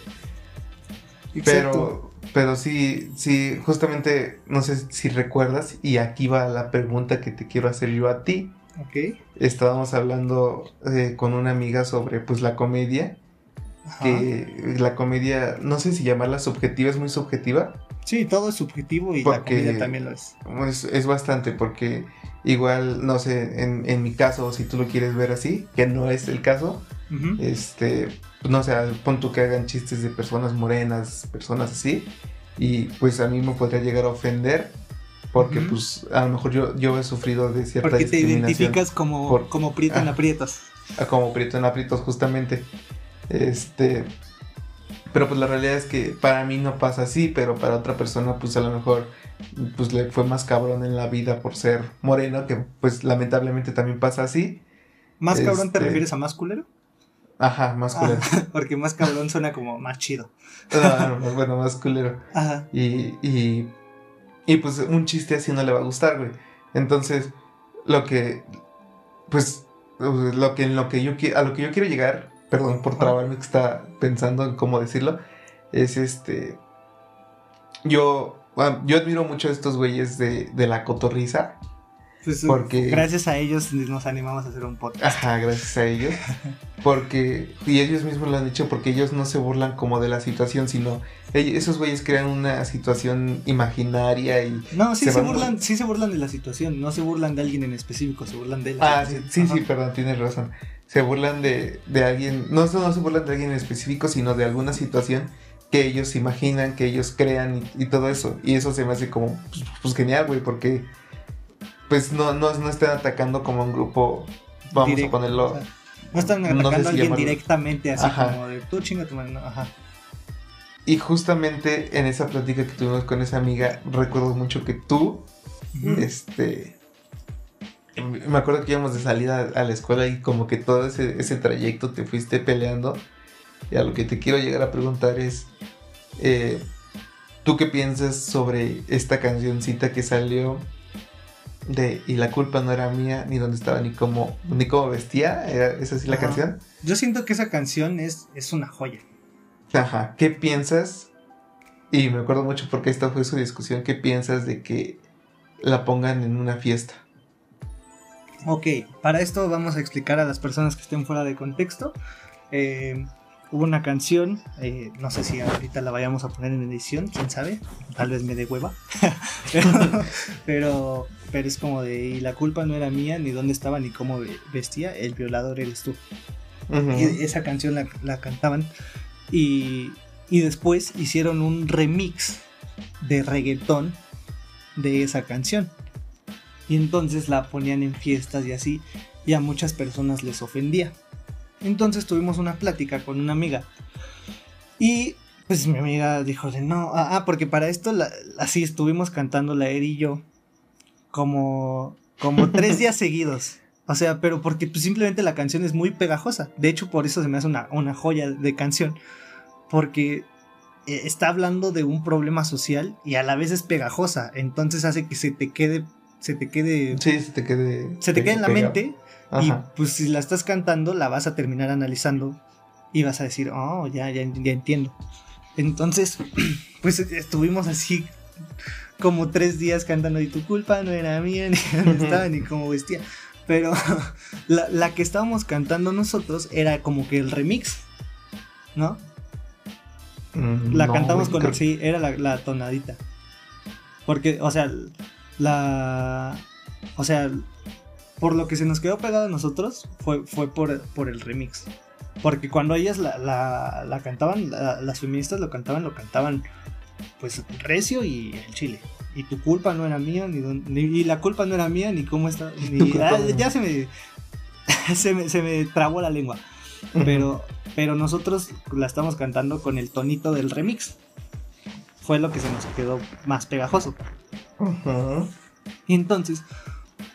exacto.
Pero, pero sí, sí, justamente, no sé si recuerdas, y aquí va la pregunta que te quiero hacer yo a ti.
Ok.
Estábamos hablando eh, con una amiga sobre pues la comedia,
Ajá.
que la comedia, no sé si llamarla subjetiva, es muy subjetiva,
Sí, todo es subjetivo y
Porque-
la comida también lo es.
es, es bastante, porque igual, no sé, en, en mi caso, si tú lo quieres ver así, que no es el caso,
Ujú.
este, pues, no sé, pon tú que hagan chistes de personas morenas, personas así, y pues a mí me podría llegar a ofender, porque pues a lo mejor yo, yo he sufrido de cierta
Porque te
discriminación.
identificas como,
por-
como prieto en
Ah.
aprietos.
a como prieto en aprietos justamente. Este, pero pues la realidad es que para mí no pasa así, pero para otra persona pues a lo mejor pues le fue más cabrón en la vida por ser moreno, que pues lamentablemente también pasa así.
¿Más cabrón te
Este-
refieres a más culero?
Ajá, más culero.
Ah, porque más cabrón suena como más chido.
Ah, bueno, más culero.
Ajá.
Y, y, y pues un chiste así no le va a gustar, güey. Entonces, lo que, pues, lo que, en lo que yo, a lo que yo quiero llegar, perdón por
Ajá.
trabarme que está pensando en cómo decirlo, es este, yo, ah, yo admiro mucho a estos güeyes de, de la cotorriza.
Pues,
Porque-
gracias a ellos nos animamos a hacer un podcast.
Ajá, gracias a ellos. Porque, y ellos mismos lo han dicho, porque ellos no se burlan como de la situación, sino ellos- esos güeyes crean una situación imaginaria y
No, sí
Se
se,
van muy-
burlan, sí se burlan de la situación, no se burlan de alguien en específico, se burlan de la
Ah, sí,
situación.
sí, sí, perdón, tienes razón. Se burlan de, de alguien, no, no se burlan de alguien en específico, sino de alguna situación que ellos imaginan, que ellos crean y, y todo eso. Y eso se me hace como, pues, pues, genial, güey, porque pues no, no, no están atacando como un grupo, vamos
Directo,
a ponerlo.
o sea, no están
no sé
atacando
si
a alguien
llamarlo-
directamente así
Ajá.
como de tú chinga tu madre", no, ajá.
Y justamente en esa plática que tuvimos con esa amiga, recuerdo mucho que tú, este... Me acuerdo que íbamos de salida a la escuela y como que todo ese, ese trayecto te fuiste peleando. Y a lo que te quiero llegar a preguntar es, eh, ¿tú qué piensas sobre esta cancioncita que salió de Y la culpa no era mía, ni dónde estaba, ni cómo, ni cómo vestía? ¿Era esa sí la
Ajá.
canción?
Yo siento que esa canción es, es una joya.
Ajá, ¿qué piensas? Y me acuerdo mucho porque esta fue su discusión, ¿qué piensas de que la pongan en una fiesta?
Ok, para esto vamos a explicar a las personas que estén fuera de contexto. Eh, hubo una canción, eh, no sé si ahorita la vayamos a poner en edición, quién sabe, tal vez me dé hueva. pero, pero, pero es como de, y la culpa no era mía, ni dónde estaba, ni cómo ve- vestía, el violador eres tú. Y esa canción la, la cantaban y, y después hicieron un remix de reggaetón de esa canción. Y entonces la ponían en fiestas y así, y a muchas personas les ofendía. Entonces tuvimos una plática con una amiga. Y pues mi amiga dijo, de, no, ah, ah, porque para esto la- así estuvimos cantando la Eri y yo como, como tres días seguidos. O sea, pero porque pues, simplemente la canción es muy pegajosa. De hecho, por eso se me hace una, una joya de canción. Porque eh, está hablando de un problema social y a la vez es pegajosa. Entonces hace que se te quede, se te quede,
Sí, se te quede.
se te quede en la mente.
Ajá.
Y pues si la estás cantando, la vas a terminar analizando y vas a decir, oh, ya, ya, ya entiendo. Entonces, pues estuvimos así como tres días cantando y tu culpa no era mía, ni dónde estaba, ni cómo vestía. Pero la, la que estábamos cantando nosotros era como que el remix, ¿no?
Mm,
La
no,
cantamos con,
creo-
sí, era la, la tonadita. Porque, o sea, la, o sea, por lo que se nos quedó pegado a nosotros fue, fue por, por el remix. Porque cuando ellas la, la, la cantaban, la- las feministas lo cantaban, lo cantaban pues recio y el chile. Y tu culpa no era mía, ni, ni- y la culpa no era mía, ni cómo está. Ni, ah, ya se me, se me, se me trabó la lengua. Pero, pero nosotros la estamos cantando con el tonito del remix. Fue lo que se nos quedó más pegajoso. Y entonces,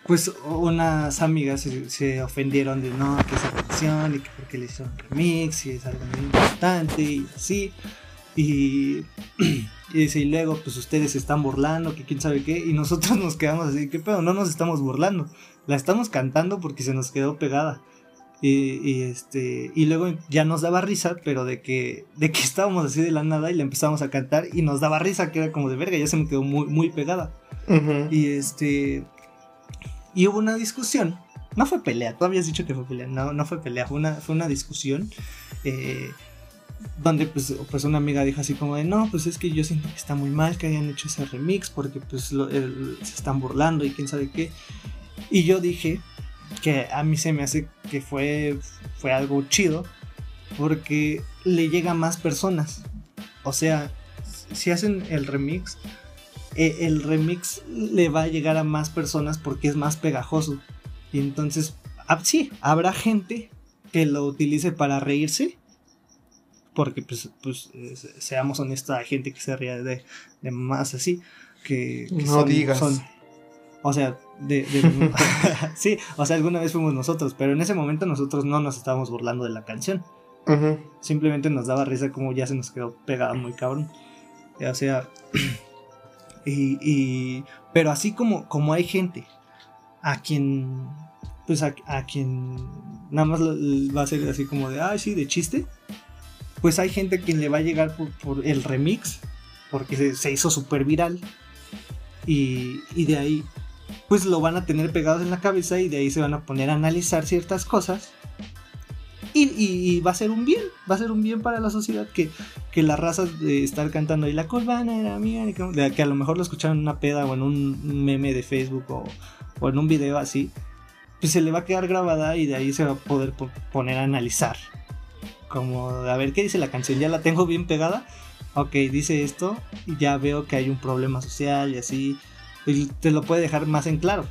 pues unas amigas se, se ofendieron de no, que esa canción y que porque le hicieron remix y es algo muy importante y así. Y, dice, y luego pues ustedes se están burlando, que quién sabe qué. Y nosotros nos quedamos así, que pedo, no nos estamos burlando. La estamos cantando porque se nos quedó pegada. Y, y, este y luego ya nos daba risa, pero de que de que estábamos así de la nada y le empezamos a cantar y nos daba risa que era como de verga, ya se me quedó muy muy pegada.
Ujú.
Y este. Y hubo una discusión. No fue pelea, tú habías dicho que fue pelea. No, no fue pelea, fue una, fue una discusión. eh, donde pues, pues una amiga dijo así como de no, pues es que yo siento que está muy mal que hayan hecho ese remix porque pues lo- el- se están burlando y quién sabe qué. Y yo dije que a mí se me hace que fue, fue algo chido porque le llega a más personas. O sea, si hacen el remix, e, el remix le va a llegar a más personas porque es más pegajoso. Y entonces, ah, sí, habrá gente que lo utilice para reírse. Porque, pues, pues seamos honestos, hay gente que se ríe de, más así. Que,
no digas.
O sea, de, sí, o sea, alguna vez fuimos nosotros, pero en ese momento nosotros no nos estábamos burlando de la canción. Simplemente nos daba risa como ya se nos quedó pegada muy cabrón. O sea, y, pero así como, como hay gente a quien, pues a, quien nada más va a ser así como de, ay, sí, de chiste, pues hay gente a quien le va a llegar por, el remix, porque se, hizo súper viral. Y, y de ahí, pues lo van a tener pegados en la cabeza y de ahí se van a poner a analizar ciertas cosas y, va a ser un bien, va a ser un bien para la sociedad que, que la raza de estar cantando y la colbana era mía, que a lo mejor lo escucharon en una peda o en un meme de Facebook o, o en un video así, pues se le va a quedar grabada y de ahí se va a poder poner a analizar. Como, a ver, ¿qué dice la canción? Ya la tengo bien pegada. Ok, dice esto y ya veo que hay un problema social y así. Y te lo puede dejar más en claro.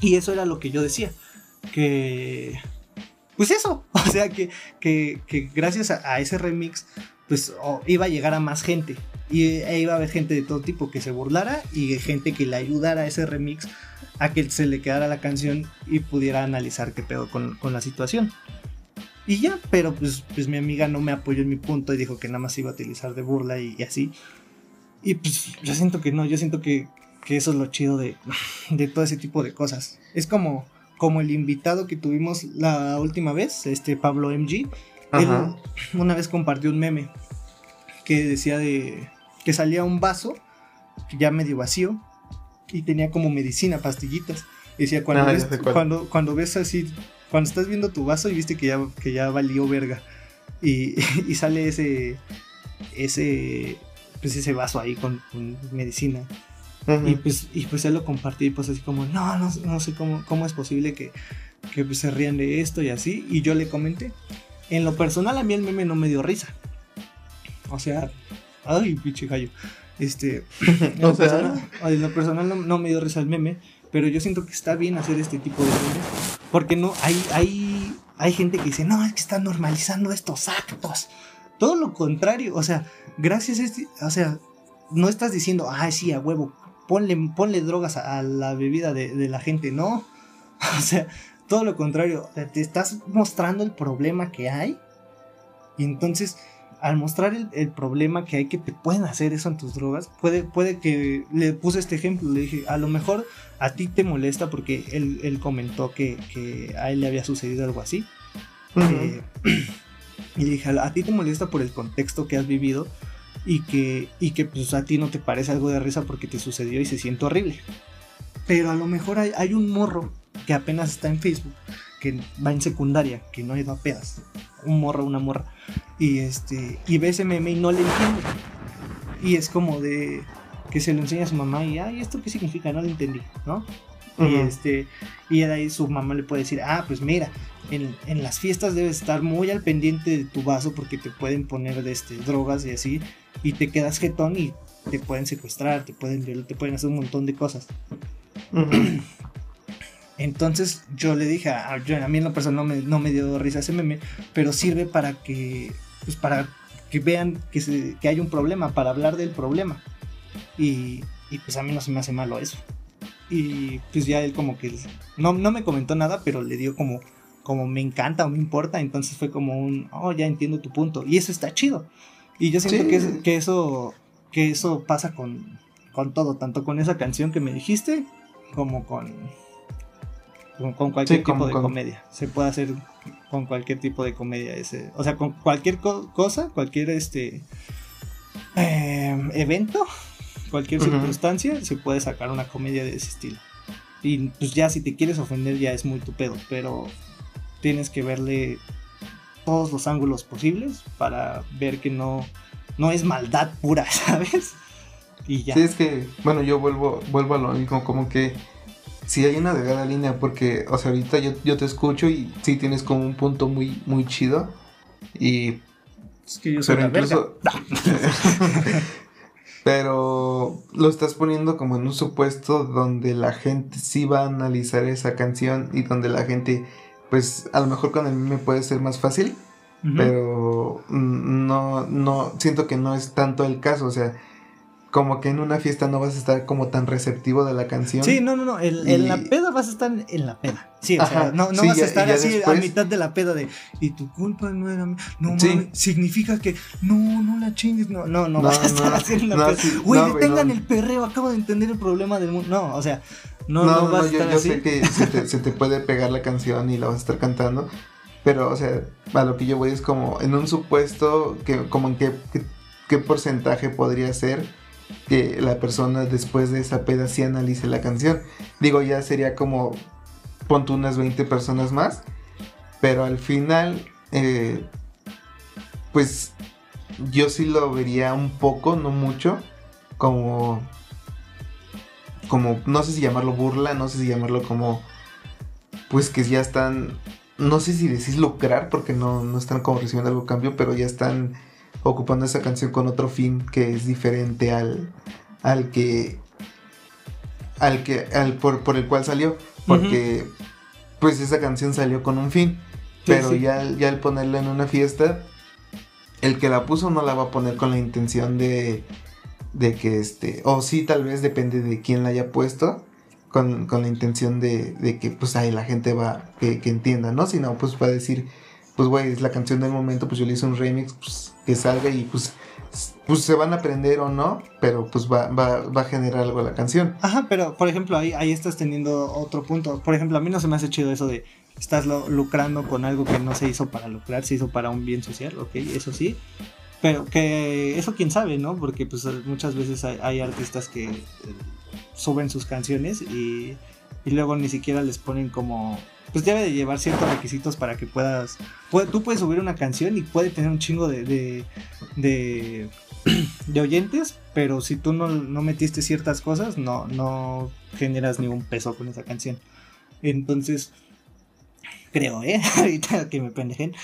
Y eso era lo que yo decía. Que pues eso, o sea que, que, gracias a, ese remix, pues iba a llegar a más gente. Y e iba a haber gente de todo tipo que se burlara y gente que le ayudara a ese remix a que se le quedara la canción y pudiera analizar qué pedo con, la situación. Y ya, pero pues, pues mi amiga no me apoyó en mi punto y dijo que nada más iba a utilizar de burla y, así. Y pues yo siento que no, yo siento que, que eso es lo chido de, de todo ese tipo de cosas. Es como como el invitado que tuvimos la última vez, este Pablo MG, él una vez compartió un meme que decía de que salía un vaso ya medio vacío y tenía como medicina, pastillitas. decía cuando ah, ves, cuando, cuando ves así, cuando estás viendo tu vaso y viste que ya, que ya valió verga. Y, sale ese ese pues ese vaso ahí con medicina y, pues, y pues él lo compartió y pues así como, no, no, no sé cómo, cómo es posible que, que pues, se rían de esto y así. Y yo le comenté. En lo personal a mí el meme no me dio risa. O sea, ay, pinche gallo. Este, en, lo personal, en lo personal no, me dio risa el meme, pero yo siento que está bien hacer este tipo de memes. Porque no, hay, hay, hay gente que dice, no, es que están normalizando estos actos. Todo lo contrario, o sea, gracias a este, o sea, no estás diciendo, ay, sí, a huevo, ponle, drogas a, la bebida de, la gente, no. O sea, todo lo contrario, te estás mostrando el problema que hay. Y entonces, al mostrar el, problema que hay que te pueden hacer eso en tus drogas, puede, puede que le puse este ejemplo, le dije, a lo mejor a ti te molesta porque él, comentó que, a él le había sucedido algo así. Eh, y le dije, a ti te molesta por el contexto que has vivido, y que, y que pues a ti no te parece algo de risa porque te sucedió y se siente horrible. Pero a lo mejor hay, un morro que apenas está en Facebook, que va en secundaria, que no ha ido a pedas. Un morro, una morra. Y este. Y ve ese meme y no le entiende. Y es como de que se lo enseña a su mamá y ay, ¿esto qué significa? No lo entendí, ¿no? Y este. Y de ahí su mamá le puede decir, ah, pues mira, en, en, las fiestas debes estar muy al pendiente de tu vaso porque te pueden poner de este, drogas y así y te quedas jetón y te pueden secuestrar, te pueden violar, te pueden hacer un montón de cosas. Entonces yo le dije, a, a mí en la persona no me, no me dio risa ese meme, pero sirve para que, pues para que vean que, se, que hay un problema, para hablar del problema. Y, y, pues a mí no se me hace malo eso. Y pues ya él como que, no, no me comentó nada, pero le dio como, como me encanta o me importa, entonces fue como un, oh, ya entiendo tu punto. Y eso está chido. Y yo siento que, que, eso, que eso pasa con, con todo, tanto con esa canción que me dijiste, como con, con, cualquier tipo de comedia. Se puede hacer con cualquier tipo de comedia. Ese, o sea, con cualquier cosa, cualquier este eh, evento, cualquier circunstancia, se puede sacar una comedia de ese estilo. Y pues ya si te quieres ofender ya es muy tu pedo, pero tienes que verle todos los ángulos posibles para ver que no, no es maldad pura, ¿sabes?
Y ya. Sí, es que, bueno, yo vuelvo, vuelvo a lo mismo, como que
sí hay una delgada línea porque, o sea, ahorita yo, yo te escucho y sí tienes como un punto muy, muy chido y...
Es que yo soy
Pero incluso... Pero lo estás poniendo como en un supuesto donde la gente sí va a analizar esa canción y donde la gente, pues a lo mejor con el meme puede ser más fácil,
Ujú.
pero mm, no, no, siento que no es tanto el caso, o sea, como que en una fiesta no vas a estar como tan receptivo de la canción.
Sí, no, no, no. En, en la
Y-
peda vas a estar en la peda. Sí, o sea,
Ajá,
no, no
sí,
vas
ya-
a estar así
después-
a mitad de la peda de. Y tu culpa no era. mi-". No
Sí.
significa que. No, no la chingues. No, no, no,
No,
vas a estar
no,
así en la peda.
sí,
Güey,
güey,
detengan el perreo. Acabo de entender el problema del mundo. No, o sea, no,
No,
no,
no,
vas
no,
a
yo,
estar
yo
así.
sé que se te, se te puede pegar la canción y la vas a estar cantando, pero, o sea, a lo que yo voy es como en un supuesto, que como en qué, qué, qué porcentaje podría ser que la persona después de esa peda sí analice la canción. Digo, ya sería como, pon tú unas 20 personas más, pero al final, eh, pues yo sí lo vería un poco, no mucho, como como, no sé si llamarlo burla, no sé si llamarlo como, pues que ya están, no sé si decís lucrar, porque no, no están como recibiendo algo cambio, pero ya están ocupando esa canción con otro fin que es diferente al, al que, al que, al por, por el cual salió, porque pues esa canción salió con un fin,
Sí,
pero
sí.
ya, ya al ponerla en una fiesta, el que la puso no la va a poner con la intención de, de que este, o sí, tal vez depende de quién la haya puesto, con, con la intención de, de que pues ahí la gente va, que, que entienda, ¿no? Sino pues va a decir, pues güey, es la canción del momento, pues yo le hice un remix, pues que salga y pues, pues se van a aprender o no, pero pues va, va, va a generar algo la canción.
Ajá, pero por ejemplo, ahí, ahí estás teniendo otro punto. Por ejemplo, a mí no se me hace chido eso de estás lucrando con algo que no se hizo para lucrar, se hizo para un bien social, ok, eso sí. Pero que eso quién sabe, ¿no? Porque pues muchas veces hay, artistas que eh, suben sus canciones y, y luego ni siquiera les ponen como... Pues debe de llevar ciertos requisitos para que puedas... puede- tú puedes subir una canción y puede tener un chingo de, de, de, de oyentes, pero si tú no, no metiste ciertas cosas, no, no generas ni un peso con esa canción. Entonces, creo, ¿eh? Ahorita que me pendejen.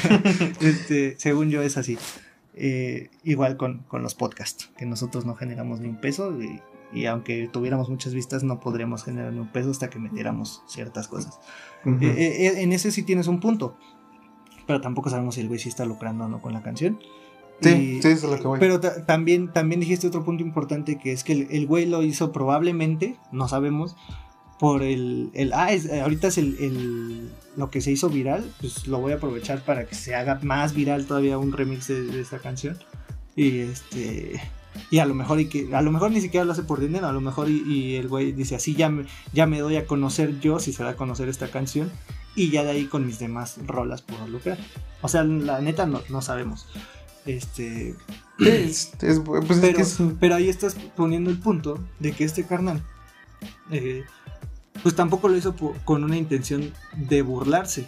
este, según yo es así. Eh, igual con, con los podcasts, que nosotros no generamos ni un peso y, y aunque tuviéramos muchas vistas no podremos generar ni un peso hasta que metiéramos ciertas cosas. Eh, eh, en ese sí tienes un punto, pero tampoco sabemos si el güey sí está lucrando o no con la canción.
sí,
Y-
sí, eso es lo que voy.
pero ta- también, también dijiste otro punto importante que es que el, el güey lo hizo probablemente, no sabemos, por el... el ah, es- eh, ahorita es el, el- lo que se hizo viral, pues lo voy a aprovechar para que se haga más viral todavía un remix de, de esta canción. Y este... Y a lo mejor y que a lo mejor ni siquiera lo hace por dinero, a lo mejor y, y el güey dice así ya me, ya me doy a conocer yo si se da a conocer esta canción y ya de ahí con mis demás rolas puedo lucrar. O sea, la neta no, no sabemos. Este,
es- es- pues es
pero,
que es-
pero ahí estás poniendo el punto de que este carnal, eh, pues tampoco lo hizo con una intención de burlarse.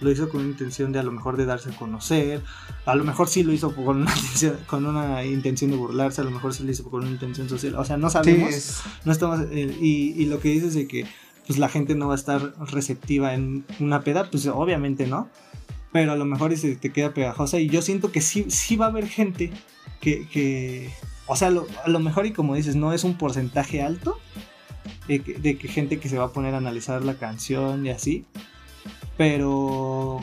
Lo hizo con una intención de a lo mejor de darse a conocer. A lo mejor sí lo hizo con una intención, con una intención de burlarse. A lo mejor sí lo hizo con una intención social. O sea, no
sí,
sabemos.
es-
No estamos, eh, y, y lo que dices de que pues la gente no va a estar receptiva en una peda, pues obviamente no. Pero a lo mejor se te queda pegajosa. Y yo siento que sí, sí va a haber gente que. que o sea, lo- a lo mejor, y como dices, no es un porcentaje alto de que, gente que se va a poner a analizar la canción y así. Pero.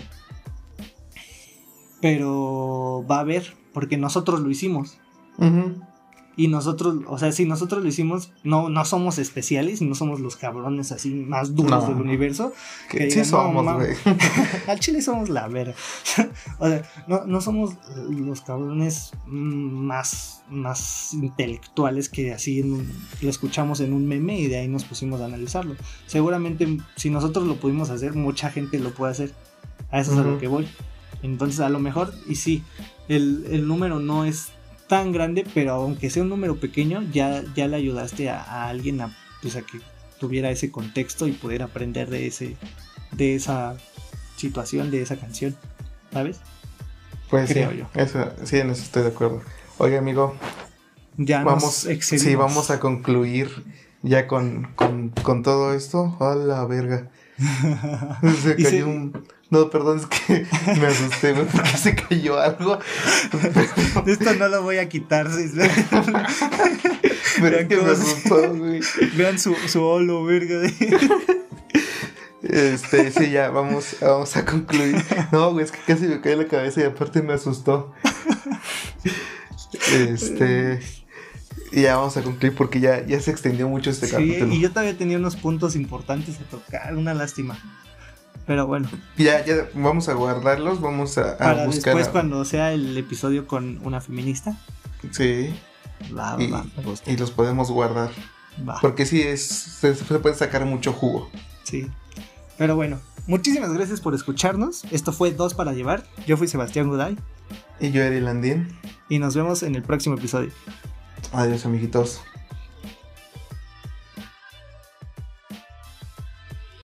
Pero va a haber, porque nosotros lo hicimos. Y nosotros, o sea, si nosotros lo hicimos, no, no somos especiales, no somos los cabrones así más duros
No.
del universo.
Que
Que
sí
digan, no,
somos, güey.
Al chile somos la verga. o sea, no, no somos los cabrones más, más intelectuales que así en lo escuchamos en un meme y de ahí nos pusimos a analizarlo. Seguramente si nosotros lo pudimos hacer, mucha gente lo puede hacer. A eso es a lo que voy. Entonces, a lo mejor, y sí, el, el número no es tan grande, pero aunque sea un número pequeño, ya, ya le ayudaste a, a alguien a, pues, a que tuviera ese contexto y poder aprender de ese de esa situación, de esa canción, ¿sabes?
Pues
Creo
sí,
yo.
eso- sí, en eso estoy de acuerdo. Oye, amigo,
Ya
vamos,
nos
sí, vamos a concluir ya con, con, con todo esto, a la verga. Se cayó
se-
un... No, perdón, es que me asusté, güey, porque se cayó algo.
Esto no lo voy a quitar. sí.
Pero es que me asustó, güey.
Vean su, su holo, verga.
Este, sí, ya, vamos, vamos a concluir. No, güey, es que casi me cae la cabeza y aparte me asustó. Este, y ya vamos a concluir porque ya, ya se extendió mucho este
Sí,
capítulo.
y yo todavía tenía unos puntos importantes a tocar, una lástima. Pero bueno,
Ya, ya, vamos a guardarlos, vamos a, a
para
buscar.
después
a-
cuando sea el episodio con una feminista,
Sí,
va,
y,
va,
y los podemos guardar.
va,
Porque sí, es, se, se puede sacar mucho jugo.
sí. Pero bueno, muchísimas gracias por escucharnos. Esto fue Dos para Llevar. Yo fui Sebastián Guday
Y yo, Eri Landín.
y nos vemos en el próximo episodio.
Adiós, amiguitos.